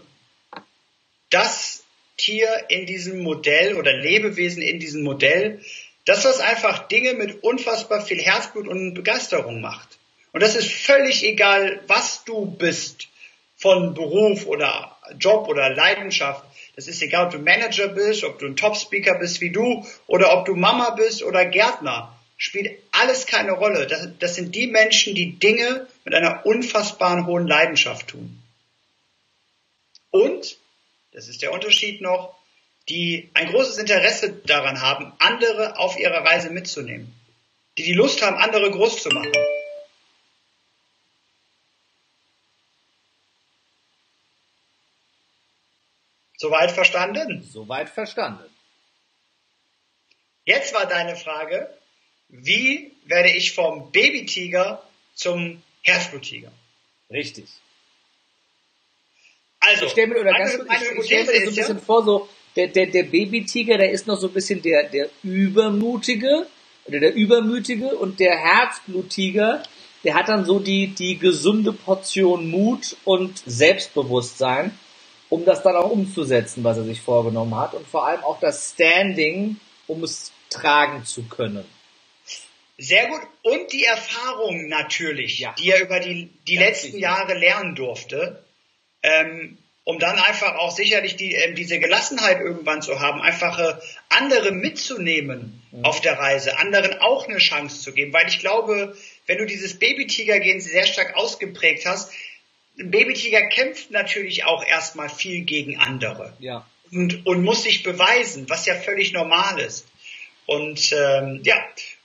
das Tier in diesem Modell oder Lebewesen in diesem Modell, das was einfach Dinge mit unfassbar viel Herzblut und Begeisterung macht. Und das ist völlig egal, was du bist, von Beruf oder Job oder Leidenschaft. Das ist egal, ob du Manager bist, ob du ein Top-Speaker bist wie du oder ob du Mama bist oder Gärtner. Spielt alles keine Rolle. Das, das sind die Menschen, die Dinge mit einer unfassbaren hohen Leidenschaft tun. Und, das ist der Unterschied noch, die ein großes Interesse daran haben, andere auf ihrer Reise mitzunehmen. Die die Lust haben, andere groß zu machen. Soweit verstanden? Soweit verstanden. Jetzt war deine Frage, wie werde ich vom Babytiger zum Herzbluttiger? Richtig. Also, ich stelle mir, oder ganz ich, ich stell mir das so ein bisschen ja? vor, so, der, der, der Babytiger, der ist noch so ein bisschen der, der Übermutige, oder der Übermütige, und der Herzbluttiger, der hat dann so die, die gesunde Portion Mut und Selbstbewusstsein um das dann auch umzusetzen, was er sich vorgenommen hat und vor allem auch das Standing, um es tragen zu können. Sehr gut. Und die Erfahrung natürlich, ja. die er über die, die letzten richtig. Jahre lernen durfte, ähm, um dann einfach auch sicherlich die, ähm, diese Gelassenheit irgendwann zu haben, einfach äh, andere mitzunehmen mhm. auf der Reise, anderen auch eine Chance zu geben. Weil ich glaube, wenn du dieses Babytiger-Gen sehr stark ausgeprägt hast, Babytiger kämpft natürlich auch erstmal viel gegen andere. Ja. Und, und muss sich beweisen, was ja völlig normal ist. Und ähm, ja,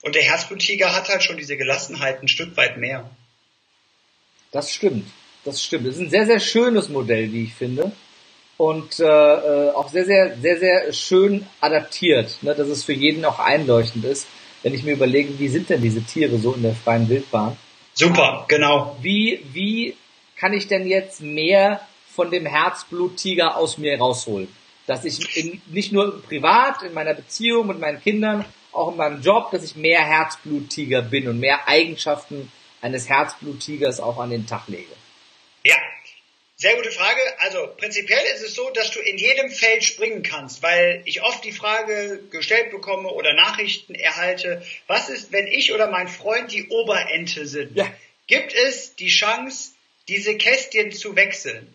und der Herzbluttiger hat halt schon diese Gelassenheit ein Stück weit mehr. Das stimmt. Das stimmt. Das ist ein sehr, sehr schönes Modell, wie ich finde. Und äh, äh auch sehr, sehr, sehr, sehr schön adaptiert, ne, dass es für jeden auch einleuchtend ist, wenn ich mir überlege, wie sind denn diese Tiere so in der freien Wildbahn? Super, genau. Wie, wie kann ich denn jetzt mehr von dem Herzbluttiger aus mir rausholen? Dass ich in, nicht nur privat, in meiner Beziehung mit meinen Kindern, auch in meinem Job, dass ich mehr Herzbluttiger bin und mehr Eigenschaften eines Herzbluttigers auch an den Tag lege. Ja, sehr gute Frage. Also prinzipiell ist es so, dass du in jedem Feld springen kannst, weil ich oft die Frage gestellt bekomme oder Nachrichten erhalte, was ist, wenn ich oder mein Freund die Oberente sind? Ja. Gibt es die Chance, diese Kästchen zu wechseln.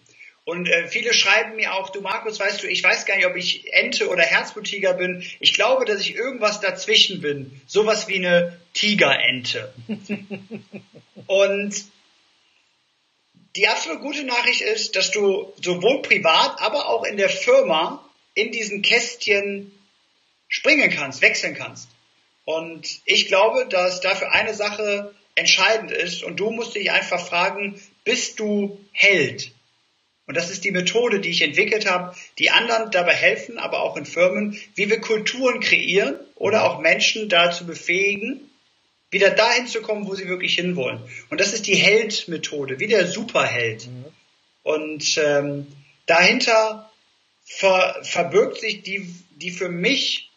Und äh, viele schreiben mir auch, du Markus, weißt du, ich weiß gar nicht, ob ich Ente oder Herzbluttiger bin. Ich glaube, dass ich irgendwas dazwischen bin. Sowas wie eine Tigerente. Und die absolut gute Nachricht ist, dass du sowohl privat, aber auch in der Firma in diesen Kästchen springen kannst, wechseln kannst. Und ich glaube, dass dafür eine Sache entscheidend ist und du musst dich einfach fragen, bist du Held? Und das ist die Methode, die ich entwickelt habe, die anderen dabei helfen, aber auch in Firmen, wie wir Kulturen kreieren oder auch Menschen dazu befähigen, wieder dahin zu kommen, wo sie wirklich hinwollen. Und das ist die Held-Methode, wie der Superheld. Mhm. Und ähm, dahinter ver verbirgt sich die, die für mich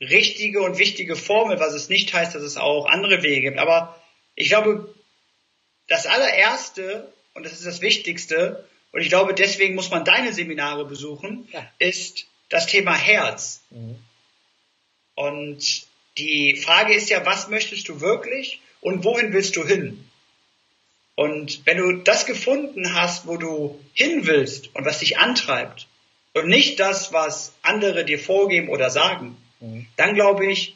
richtige und wichtige Formel, was es nicht heißt, dass es auch andere Wege gibt. Aber ich glaube, das allererste, und das ist das Wichtigste, und ich glaube, deswegen muss man deine Seminare besuchen, ja. ist das Thema Herz. Mhm. Und die Frage ist ja, was möchtest du wirklich und wohin willst du hin? Und wenn du das gefunden hast, wo du hin willst und was dich antreibt und nicht das, was andere dir vorgeben oder sagen, mhm. dann glaube ich,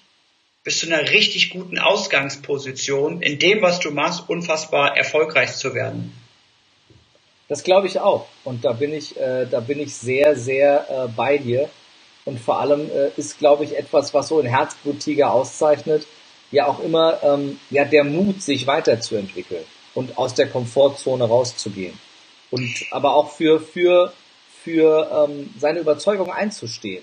bist du in einer richtig guten Ausgangsposition, in dem, was du machst, unfassbar erfolgreich zu werden. Das glaube ich auch. Und da bin ich, äh, da bin ich sehr, sehr äh, bei dir. Und vor allem äh, ist, glaube ich, etwas, was so ein Herzblutiger auszeichnet, ja auch immer ähm, ja der Mut, sich weiterzuentwickeln und aus der Komfortzone rauszugehen. Und aber auch für für für ähm, seine Überzeugung einzustehen.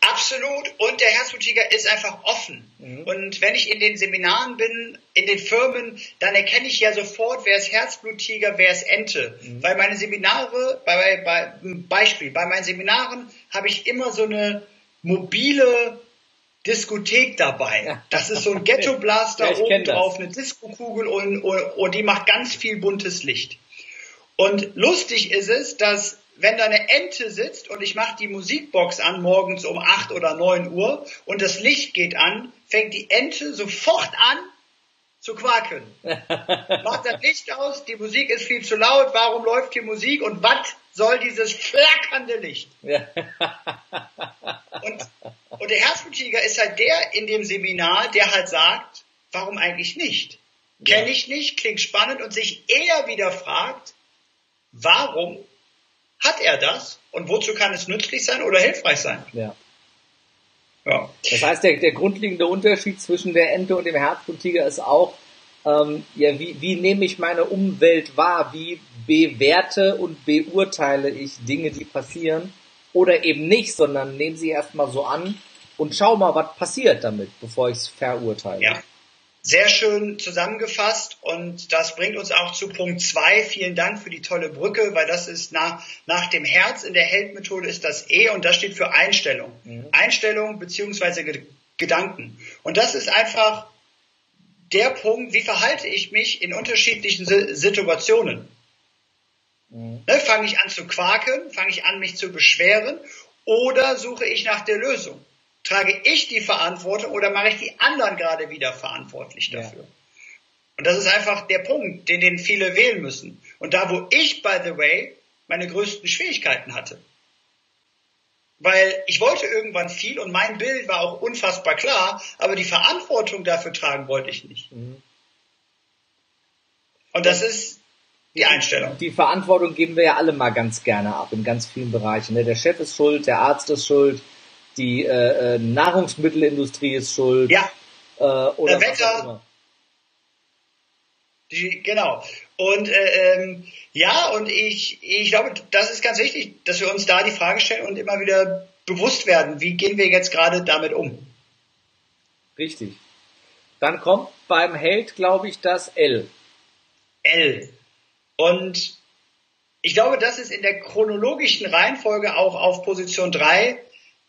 Absolut. Und der Herzblutiger ist einfach offen. Mhm. Und wenn ich in den Seminaren bin, in den Firmen, dann erkenne ich ja sofort, wer ist Herzblutiger, wer ist Ente. Mhm. Weil meine Seminare, bei, bei, Beispiel, bei meinen Seminaren habe ich immer so eine mobile Diskothek dabei. Das ist so ein Ghetto-Blaster ja, oben drauf, eine Diskokugel und, und, und die macht ganz viel buntes Licht. Und lustig ist es, dass wenn da eine Ente sitzt und ich mache die Musikbox an morgens um acht oder neun Uhr und das Licht geht an, fängt die Ente sofort an zu quaken. Macht das Licht aus, die Musik ist viel zu laut, warum läuft hier Musik und was soll dieses flackernde Licht? und, und der Herzblutiger ist halt der in dem Seminar, der halt sagt, warum eigentlich nicht? Kenne ich nicht, klingt spannend und sich eher wieder fragt, warum hat er das und wozu kann es nützlich sein oder hilfreich sein? Ja. Ja. Das heißt, der, der grundlegende Unterschied zwischen der Ente und dem Herzblutiger ist auch, ähm, ja, wie, wie nehme ich meine Umwelt wahr? Wie bewerte und beurteile ich Dinge, die passieren? Oder eben nicht, sondern nehme sie erstmal so an und schau mal, was passiert damit, bevor ich es verurteile. Ja. Sehr schön zusammengefasst und das bringt uns auch zu Punkt zwei. Vielen Dank für die tolle Brücke, weil das ist nach, nach dem Herz in der Heldmethode ist das E und das steht für Einstellung. Mhm. Einstellung beziehungsweise Gedanken. Und das ist einfach der Punkt, wie verhalte ich mich in unterschiedlichen Situationen. Mhm. Ne, fange ich an zu quaken, fange ich an mich zu beschweren oder suche ich nach der Lösung? Trage ich die Verantwortung oder mache ich die anderen gerade wieder verantwortlich dafür? Ja. Und das ist einfach der Punkt, den, den viele wählen müssen. Und da, wo ich, by the way, meine größten Schwierigkeiten hatte. Weil ich wollte irgendwann viel und mein Bild war auch unfassbar klar, aber die Verantwortung dafür tragen wollte ich nicht. Mhm. Und das ist die Einstellung. Die Verantwortung geben wir ja alle mal ganz gerne ab in ganz vielen Bereichen. Ne? Der Chef ist schuld, der Arzt ist schuld, die äh, äh, Nahrungsmittelindustrie ist schuld. Ja. Äh, oder Der Wetter. Die, genau. Und äh, ähm, ja, und ich, ich glaube, das ist ganz wichtig, dass wir uns da die Frage stellen und immer wieder bewusst werden, wie gehen wir jetzt gerade damit um. Richtig. Dann kommt beim Held, glaube ich, das L. L. Und ich glaube, das ist in der chronologischen Reihenfolge auch auf Position 3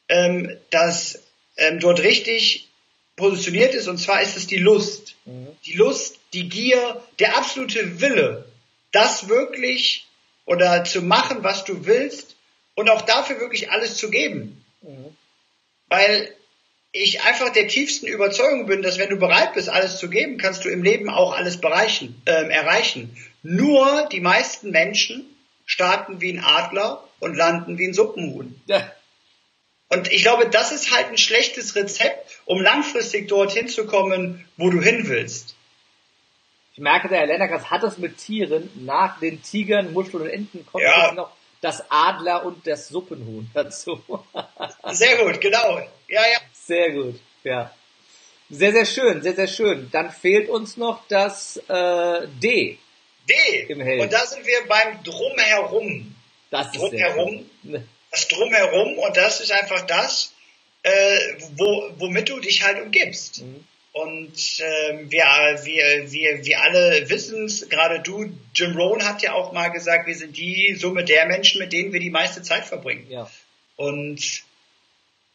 ähm, das ähm, dort richtig positioniert ist. Und zwar ist es die Lust. Mhm. Die Lust, die Gier, der absolute Wille, das wirklich oder zu machen, was du willst und auch dafür wirklich alles zu geben. Mhm. Weil ich einfach der tiefsten Überzeugung bin, dass wenn du bereit bist, alles zu geben, kannst du im Leben auch alles bereichen, äh, erreichen. Nur die meisten Menschen starten wie ein Adler und landen wie ein Suppenhuhn. Ja. Und ich glaube, das ist halt ein schlechtes Rezept, um langfristig dorthin zu kommen, wo du hin willst. Ich merke, der Herr Lennerkas hat es mit Tieren. Nach den Tigern, Muscheln und Enten kommt ja. jetzt noch das Adler und das Suppenhuhn dazu. Sehr gut, genau. Ja, ja. Sehr gut, ja. Sehr, sehr schön, sehr, sehr schön. Dann fehlt uns noch das äh, D. D. Im Helm. Und da sind wir beim Drumherum. Das ist Drumherum. Das Drumherum und das ist einfach das, äh, wo, womit du dich halt umgibst. Mhm. Und ähm, wir, wir, wir, wir alle wissen es, gerade du, Jim Rohn hat ja auch mal gesagt, wir sind die Summe der Menschen, mit denen wir die meiste Zeit verbringen. Ja. Und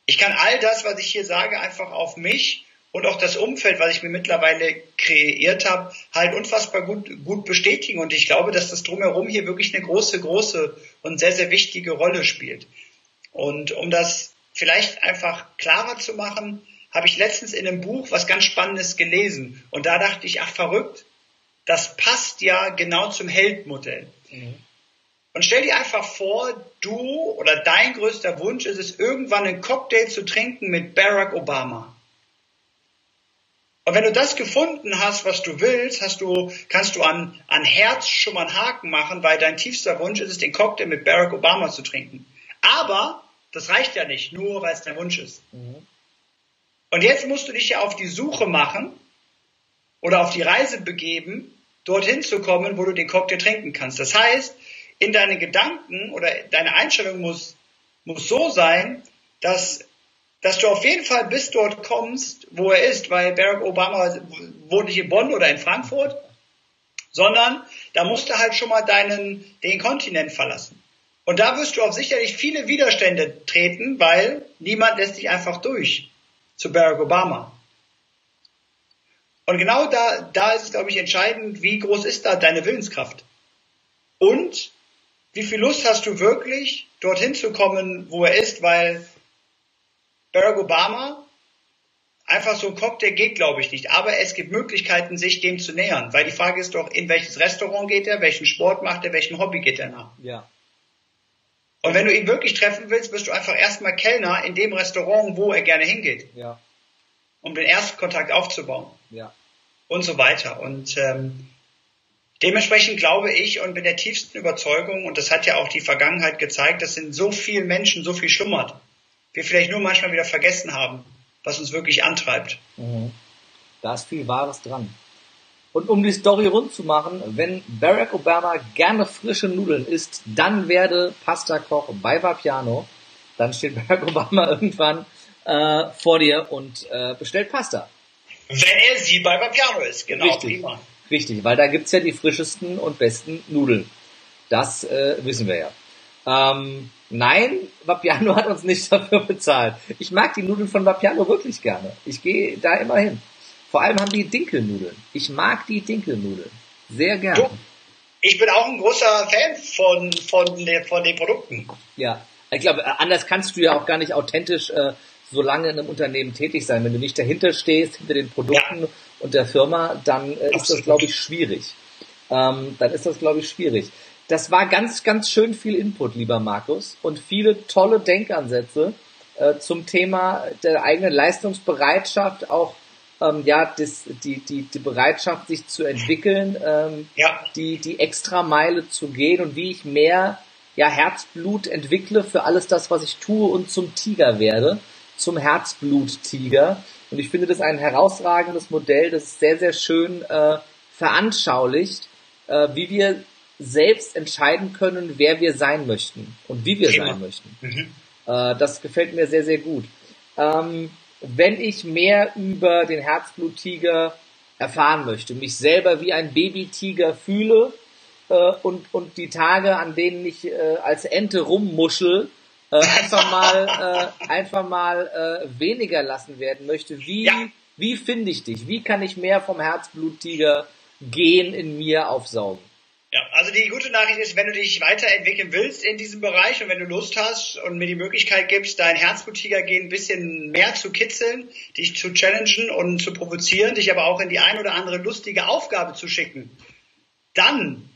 ich kann all das, was ich hier sage, einfach auf mich und auch das Umfeld, was ich mir mittlerweile kreiert habe, halt unfassbar gut, gut bestätigen. Und ich glaube, dass das drumherum hier wirklich eine große, große und sehr, sehr wichtige Rolle spielt. Und um das vielleicht einfach klarer zu machen, habe ich letztens in einem Buch was ganz Spannendes gelesen. Und da dachte ich, ach verrückt, das passt ja genau zum Heldmodell. Mhm. Und stell dir einfach vor, du oder dein größter Wunsch ist es, irgendwann einen Cocktail zu trinken mit Barack Obama. Und wenn du das gefunden hast, was du willst, hast du, kannst du an, an Herz schon mal einen Haken machen, weil dein tiefster Wunsch ist es, den Cocktail mit Barack Obama zu trinken. Aber das reicht ja nicht, nur weil es dein Wunsch ist. Mhm. Und jetzt musst du dich ja auf die Suche machen oder auf die Reise begeben, dorthin zu kommen, wo du den Cocktail trinken kannst. Das heißt, in deinen Gedanken oder deine Einstellung muss, muss so sein, dass, dass du auf jeden Fall bis dort kommst, wo er ist, weil Barack Obama wohnt nicht in Bonn oder in Frankfurt, sondern da musst du halt schon mal deinen, den Kontinent verlassen. Und da wirst du auf sicherlich viele Widerstände treten, weil niemand lässt dich einfach durch zu Barack Obama. Und genau da, da ist es, glaube ich, entscheidend, wie groß ist da deine Willenskraft? Und wie viel Lust hast du wirklich, dorthin zu kommen, wo er ist, weil Barack Obama einfach so ein Cocktail geht, glaube ich nicht. Aber es gibt Möglichkeiten, sich dem zu nähern. Weil die Frage ist doch, in welches Restaurant geht er, welchen Sport macht er, welchem Hobby geht er nach? Ja. Und wenn du ihn wirklich treffen willst, bist du einfach erstmal Kellner in dem Restaurant, wo er gerne hingeht. Ja. Um den Erstkontakt aufzubauen. Ja. Und so weiter. Und ähm, dementsprechend glaube ich und bin der tiefsten Überzeugung, und das hat ja auch die Vergangenheit gezeigt, dass in so vielen Menschen so viel schlummert. Wir vielleicht nur manchmal wieder vergessen haben, was uns wirklich antreibt. Mhm. Da ist viel Wahres dran. Und um die Story rund zu machen, wenn Barack Obama gerne frische Nudeln isst, dann werde Pasta-Koch bei Vapiano. Dann steht Barack Obama irgendwann äh, vor dir und äh, bestellt Pasta. Wenn er sie bei Vapiano ist, genau. Richtig, prima. richtig weil da gibt's ja die frischesten und besten Nudeln. Das äh, wissen wir ja. Ähm, nein, Vapiano hat uns nicht dafür bezahlt. Ich mag die Nudeln von Vapiano wirklich gerne. Ich gehe da immer hin. Vor allem haben die Dinkelnudeln. Ich mag die Dinkelnudeln. Sehr gerne. Ich bin auch ein großer Fan von, von, den, von den Produkten. Ja, ich glaube, anders kannst du ja auch gar nicht authentisch äh, so lange in einem Unternehmen tätig sein. Wenn du nicht dahinter stehst, hinter den Produkten ja. und der Firma, dann äh, ist das, glaube ich, schwierig. Ähm, dann ist das, glaube ich, schwierig. Das war ganz, ganz schön viel Input, lieber Markus, und viele tolle Denkansätze äh, zum Thema der eigenen Leistungsbereitschaft, auch ähm, ja, das, die, die, die Bereitschaft, sich zu entwickeln, ähm, ja. die, die extra Meile zu gehen und wie ich mehr ja, Herzblut entwickle für alles das, was ich tue und zum Tiger werde, zum Herzblut-Tiger. Und ich finde das ein herausragendes Modell, das ist sehr, sehr schön äh, veranschaulicht, äh, wie wir selbst entscheiden können, wer wir sein möchten und wie wir Thema. sein möchten. Mhm. Äh, das gefällt mir sehr, sehr gut. Ähm, wenn ich mehr über den Herzbluttiger erfahren möchte, mich selber wie ein Babytiger fühle äh, und, und die Tage, an denen ich äh, als Ente rummuschel, äh, einfach mal, äh, einfach mal äh, weniger lassen werden möchte. Wie, ja. wie finde ich dich? Wie kann ich mehr vom Herzbluttiger gehen in mir aufsaugen? Ja, also die gute Nachricht ist, wenn du dich weiterentwickeln willst in diesem Bereich und wenn du Lust hast und mir die Möglichkeit gibst, dein Herzbluttiger-Gen ein bisschen mehr zu kitzeln, dich zu challengen und zu provozieren, dich aber auch in die ein oder andere lustige Aufgabe zu schicken, dann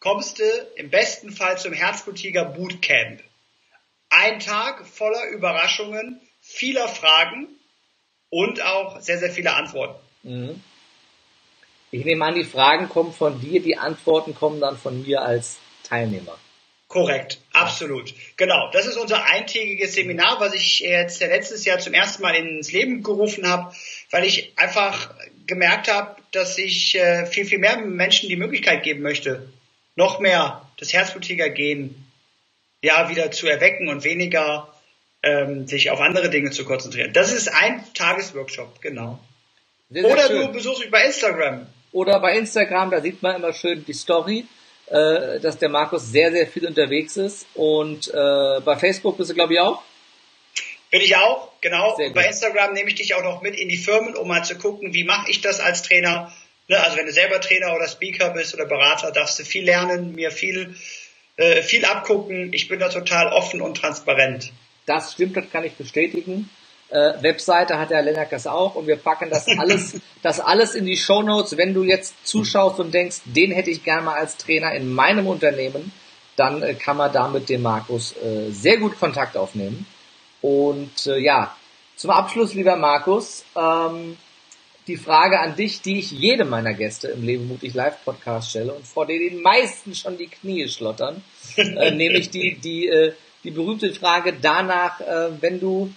kommst du im besten Fall zum Herzbluttiger Bootcamp. Ein Tag voller Überraschungen, vieler Fragen und auch sehr, sehr viele Antworten. Mhm. Ich nehme an, die Fragen kommen von dir, die Antworten kommen dann von mir als Teilnehmer. Korrekt, absolut. Genau, das ist unser eintägiges Seminar, was ich jetzt letztes Jahr zum ersten Mal ins Leben gerufen habe, weil ich einfach gemerkt habe, dass ich äh, viel, viel mehr Menschen die Möglichkeit geben möchte, noch mehr das Herzblutiger-Gen ja wieder zu erwecken und weniger ähm, sich auf andere Dinge zu konzentrieren. Das ist ein Tagesworkshop, genau. Sehr, sehr Oder schön. du besuchst mich bei Instagram. Oder bei Instagram, da sieht man immer schön die Story äh, dass der Markus sehr, sehr viel unterwegs ist. Und äh, bei Facebook bist du, glaube ich, auch? Bin ich auch, genau. Bei Instagram nehme ich dich auch noch mit in die Firmen, um mal zu gucken, wie mache ich das als Trainer. Ne, also wenn du selber Trainer oder Speaker bist oder Berater, darfst du viel lernen, mir viel, äh, viel abgucken. Ich bin da total offen und transparent. Das stimmt, das kann ich bestätigen. Äh, Webseite hat der Lennart das auch und wir packen das alles, das alles in die Show Notes. Wenn du jetzt zuschaust und denkst, den hätte ich gerne mal als Trainer in meinem Unternehmen, dann äh, kann man da mit dem Markus äh, sehr gut Kontakt aufnehmen. Und äh, ja, zum Abschluss, lieber Markus, ähm, die Frage an dich, die ich jedem meiner Gäste im Leben mutig Live Podcast stelle und vor der den meisten schon die Knie schlottern, äh, nämlich die die äh, die berühmte Frage danach, äh, wenn du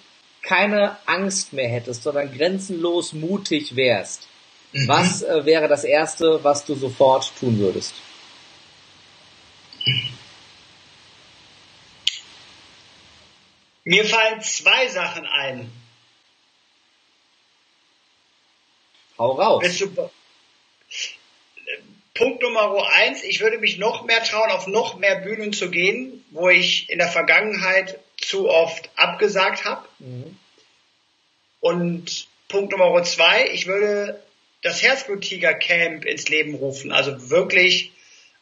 keine Angst mehr hättest, sondern grenzenlos mutig wärst, mhm. was äh, wäre das Erste, was du sofort tun würdest? Mir fallen zwei Sachen ein. Hau raus. Punkt Nummer eins, ich würde mich noch mehr trauen, auf noch mehr Bühnen zu gehen, wo ich in der Vergangenheit zu oft abgesagt habe. Mhm. Und Punkt Nummer zwei, ich würde das Herzbluttiger Camp ins Leben rufen. Also wirklich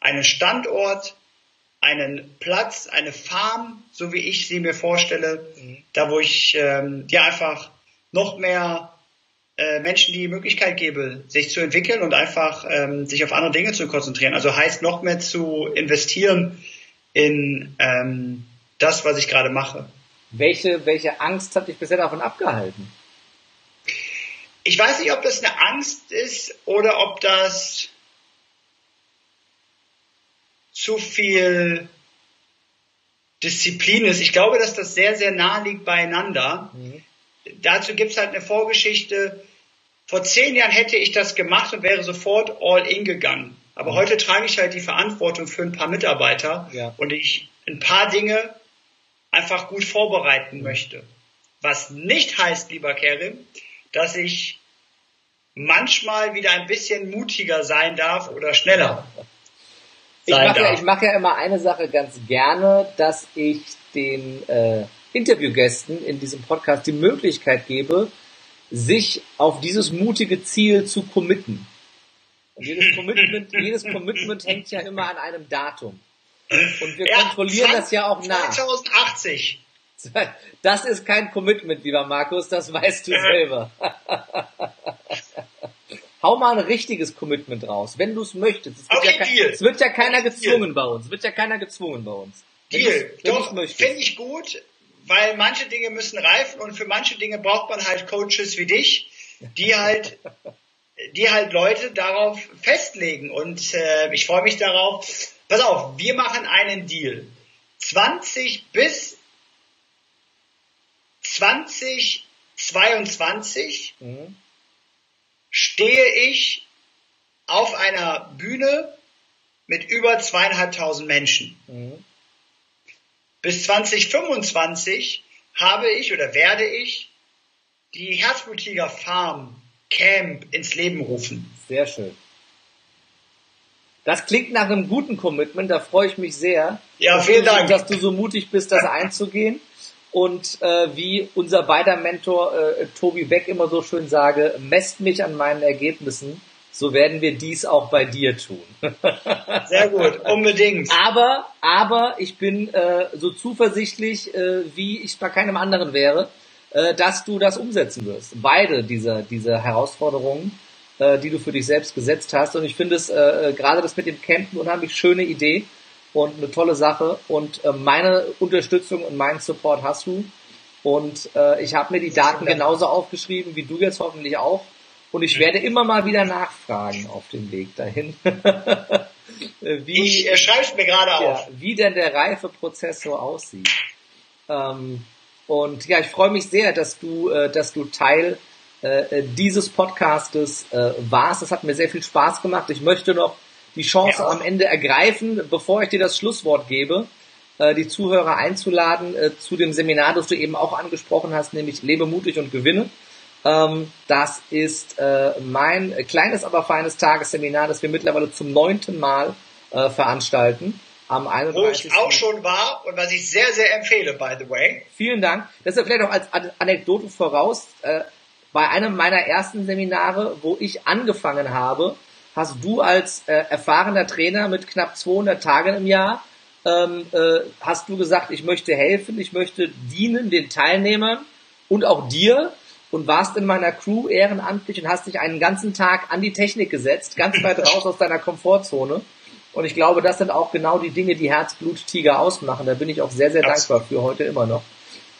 einen Standort, einen Platz, eine Farm, so wie ich sie mir vorstelle, mhm. da wo ich ähm, ja einfach noch mehr äh, Menschen die Möglichkeit gebe, sich zu entwickeln und einfach ähm, sich auf andere Dinge zu konzentrieren. Also heißt noch mehr zu investieren in ähm, das, was ich gerade mache. Welche, welche Angst hat dich bisher davon abgehalten? Ich weiß nicht, ob das eine Angst ist oder ob das zu viel Disziplin ist. Ich glaube, dass das sehr, sehr nah liegt beieinander. Mhm. Dazu gibt's halt eine Vorgeschichte. Vor zehn Jahren hätte ich das gemacht und wäre sofort all in gegangen. Aber mhm. heute trage ich halt die Verantwortung für ein paar Mitarbeiter ja. und ich ein paar Dinge einfach gut vorbereiten möchte. Was nicht heißt, lieber Kerim, dass ich manchmal wieder ein bisschen mutiger sein darf oder schneller. Ich mache, ja, ich mache ja immer eine Sache ganz gerne, dass ich den äh, Interviewgästen in diesem Podcast die Möglichkeit gebe, sich auf dieses mutige Ziel zu committen. Und jedes Commitment, jedes Commitment hängt ja immer an einem Datum. Und wir ja, kontrollieren 20, das ja auch nach. 2080. Das ist kein Commitment, lieber Markus, das weißt du selber. Hau mal ein richtiges Commitment raus, wenn du es möchtest. Es wird, okay, ja kein, es wird ja keiner gezwungen bei uns. Es wird ja keiner gezwungen bei uns. Deal. Doch, finde ich gut, weil manche Dinge müssen reifen und für manche Dinge braucht man halt Coaches wie dich, die halt die halt Leute darauf festlegen. Und äh, ich freue mich darauf. Pass auf, wir machen einen Deal. 20 bis 2022 mhm. stehe ich auf einer Bühne mit über zweieinhalbtausend Menschen. Mhm. Bis 2025 habe ich oder werde ich die Herzblutiger Farm Camp ins Leben rufen. Sehr schön. Das klingt nach einem guten Commitment, da freue ich mich sehr. Ja, vielen Dank. Dass du so mutig bist, das einzugehen. Und äh, wie unser beider Mentor äh, Tobi Beck immer so schön sage, messt mich an meinen Ergebnissen, so werden wir dies auch bei dir tun. Sehr gut, unbedingt. Aber, aber ich bin äh, so zuversichtlich, äh, wie ich bei keinem anderen wäre, äh, dass du das umsetzen wirst. Beide dieser, dieser Herausforderungen äh, die du für dich selbst gesetzt hast. Und ich finde es äh, äh, gerade das mit dem Campen unheimlich schöne Idee und eine tolle Sache. Und äh, meine Unterstützung und meinen Support hast du. Und äh, ich habe mir die Daten genauso aufgeschrieben wie du jetzt hoffentlich auch. Und ich werde immer mal wieder nachfragen auf dem Weg dahin. wie, ich äh, schreibe es mir gerade ja, auf. Wie denn der Reifeprozess so aussieht. Ähm, und ja, ich freue mich sehr, dass du, äh, dass du Teil äh, dieses Podcastes äh, warst. Das hat mir sehr viel Spaß gemacht. Ich möchte noch die Chance ja. am Ende ergreifen, bevor ich dir das Schlusswort gebe, äh, die Zuhörer einzuladen äh, zu dem Seminar, das du eben auch angesprochen hast, nämlich Lebe mutig und gewinne. Ähm, das ist äh, mein kleines, aber feines Tagesseminar, das wir mittlerweile zum neunten Mal äh, veranstalten. Am 31. Wo ich auch schon war und was ich sehr, sehr empfehle, by the way. Vielen Dank. Das ist vielleicht auch als Anekdote voraus. Äh, bei einem meiner ersten Seminare, wo ich angefangen habe, hast du als äh, erfahrener Trainer mit knapp 200 Tagen im Jahr, ähm, äh, hast du gesagt, ich möchte helfen, ich möchte dienen den Teilnehmern und auch dir und warst in meiner Crew ehrenamtlich und hast dich einen ganzen Tag an die Technik gesetzt, ganz weit raus aus deiner Komfortzone. Und ich glaube, das sind auch genau die Dinge, die Herzblut-Tiger ausmachen. Da bin ich auch sehr, sehr das dankbar für heute immer noch.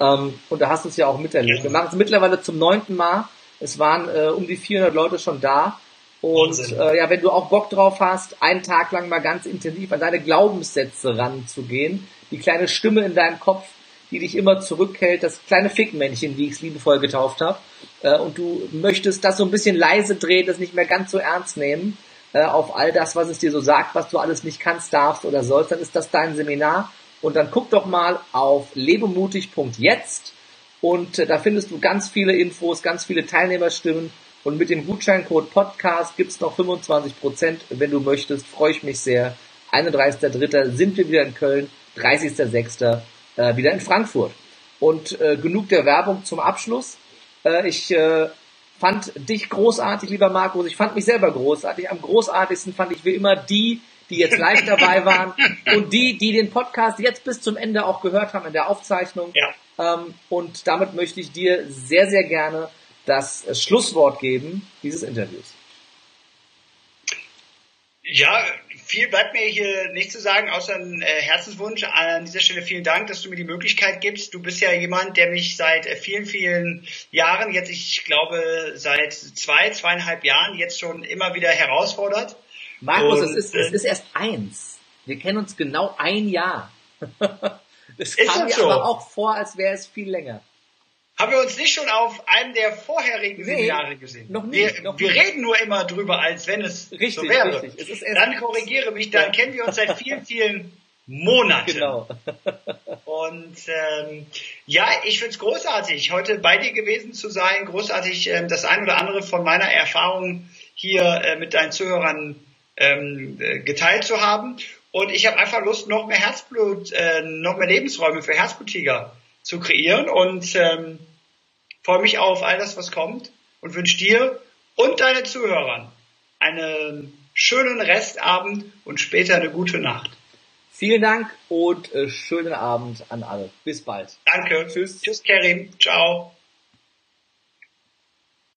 Ähm, und da hast du es ja auch miterlebt. Wir machen es mittlerweile zum neunten Mal. Es waren äh, um die 400 Leute schon da. Und äh, ja, wenn du auch Bock drauf hast, einen Tag lang mal ganz intensiv an deine Glaubenssätze ranzugehen, die kleine Stimme in deinem Kopf, die dich immer zurückhält, das kleine Fickmännchen, wie ich es liebevoll getauft habe, äh, und du möchtest das so ein bisschen leise drehen, das nicht mehr ganz so ernst nehmen, äh, auf all das, was es dir so sagt, was du alles nicht kannst, darfst oder sollst, dann ist das dein Seminar. Und dann guck doch mal auf lebemutig.jetzt und äh, da findest du ganz viele Infos, ganz viele Teilnehmerstimmen. Und mit dem Gutscheincode Podcast gibt's noch 25 Prozent, wenn du möchtest. Freue ich mich sehr. 31.3. sind wir wieder in Köln, 30.6 äh, wieder in Frankfurt. Und äh, genug der Werbung zum Abschluss. Äh, ich äh, fand dich großartig, lieber Markus. Ich fand mich selber großartig. Am großartigsten fand ich wie immer die, die jetzt live dabei waren und die, die den Podcast jetzt bis zum Ende auch gehört haben in der Aufzeichnung. Ja. Ähm, und damit möchte ich dir sehr, sehr gerne das Schlusswort geben dieses Interviews. Ja, viel bleibt mir hier nicht zu sagen, außer ein äh, Herzenswunsch. An dieser Stelle vielen Dank, dass du mir die Möglichkeit gibst. Du bist ja jemand, der mich seit äh, vielen, vielen Jahren, jetzt ich glaube seit zwei, zweieinhalb Jahren jetzt schon immer wieder herausfordert. Markus, es, ist, es äh, ist erst eins. Wir kennen uns genau ein Jahr. Es kam mir so? aber auch vor, als wäre es viel länger. Haben wir uns nicht schon auf einem der vorherigen nee, Seminare gesehen? Noch nicht. Wir, noch wir reden nur immer drüber, als wenn es richtig, so wäre. Richtig. dann korrigiere mich, dann ja. kennen wir uns seit vielen, vielen Monaten. Genau. Und ähm, ja, ich find's großartig, heute bei dir gewesen zu sein. Großartig, ähm, das ein oder andere von meiner Erfahrung hier äh, mit deinen Zuhörern ähm, äh, geteilt zu haben. Und ich habe einfach Lust, noch mehr Herzblut, äh, noch mehr Lebensräume für Herzblutiger zu kreieren und ähm, freue mich auf all das, was kommt und wünsche dir und deine Zuhörern einen schönen Restabend und später eine gute Nacht. Vielen Dank und äh, schönen Abend an alle. Bis bald. Danke. Tschüss. Tschüss, Kerim. Ciao.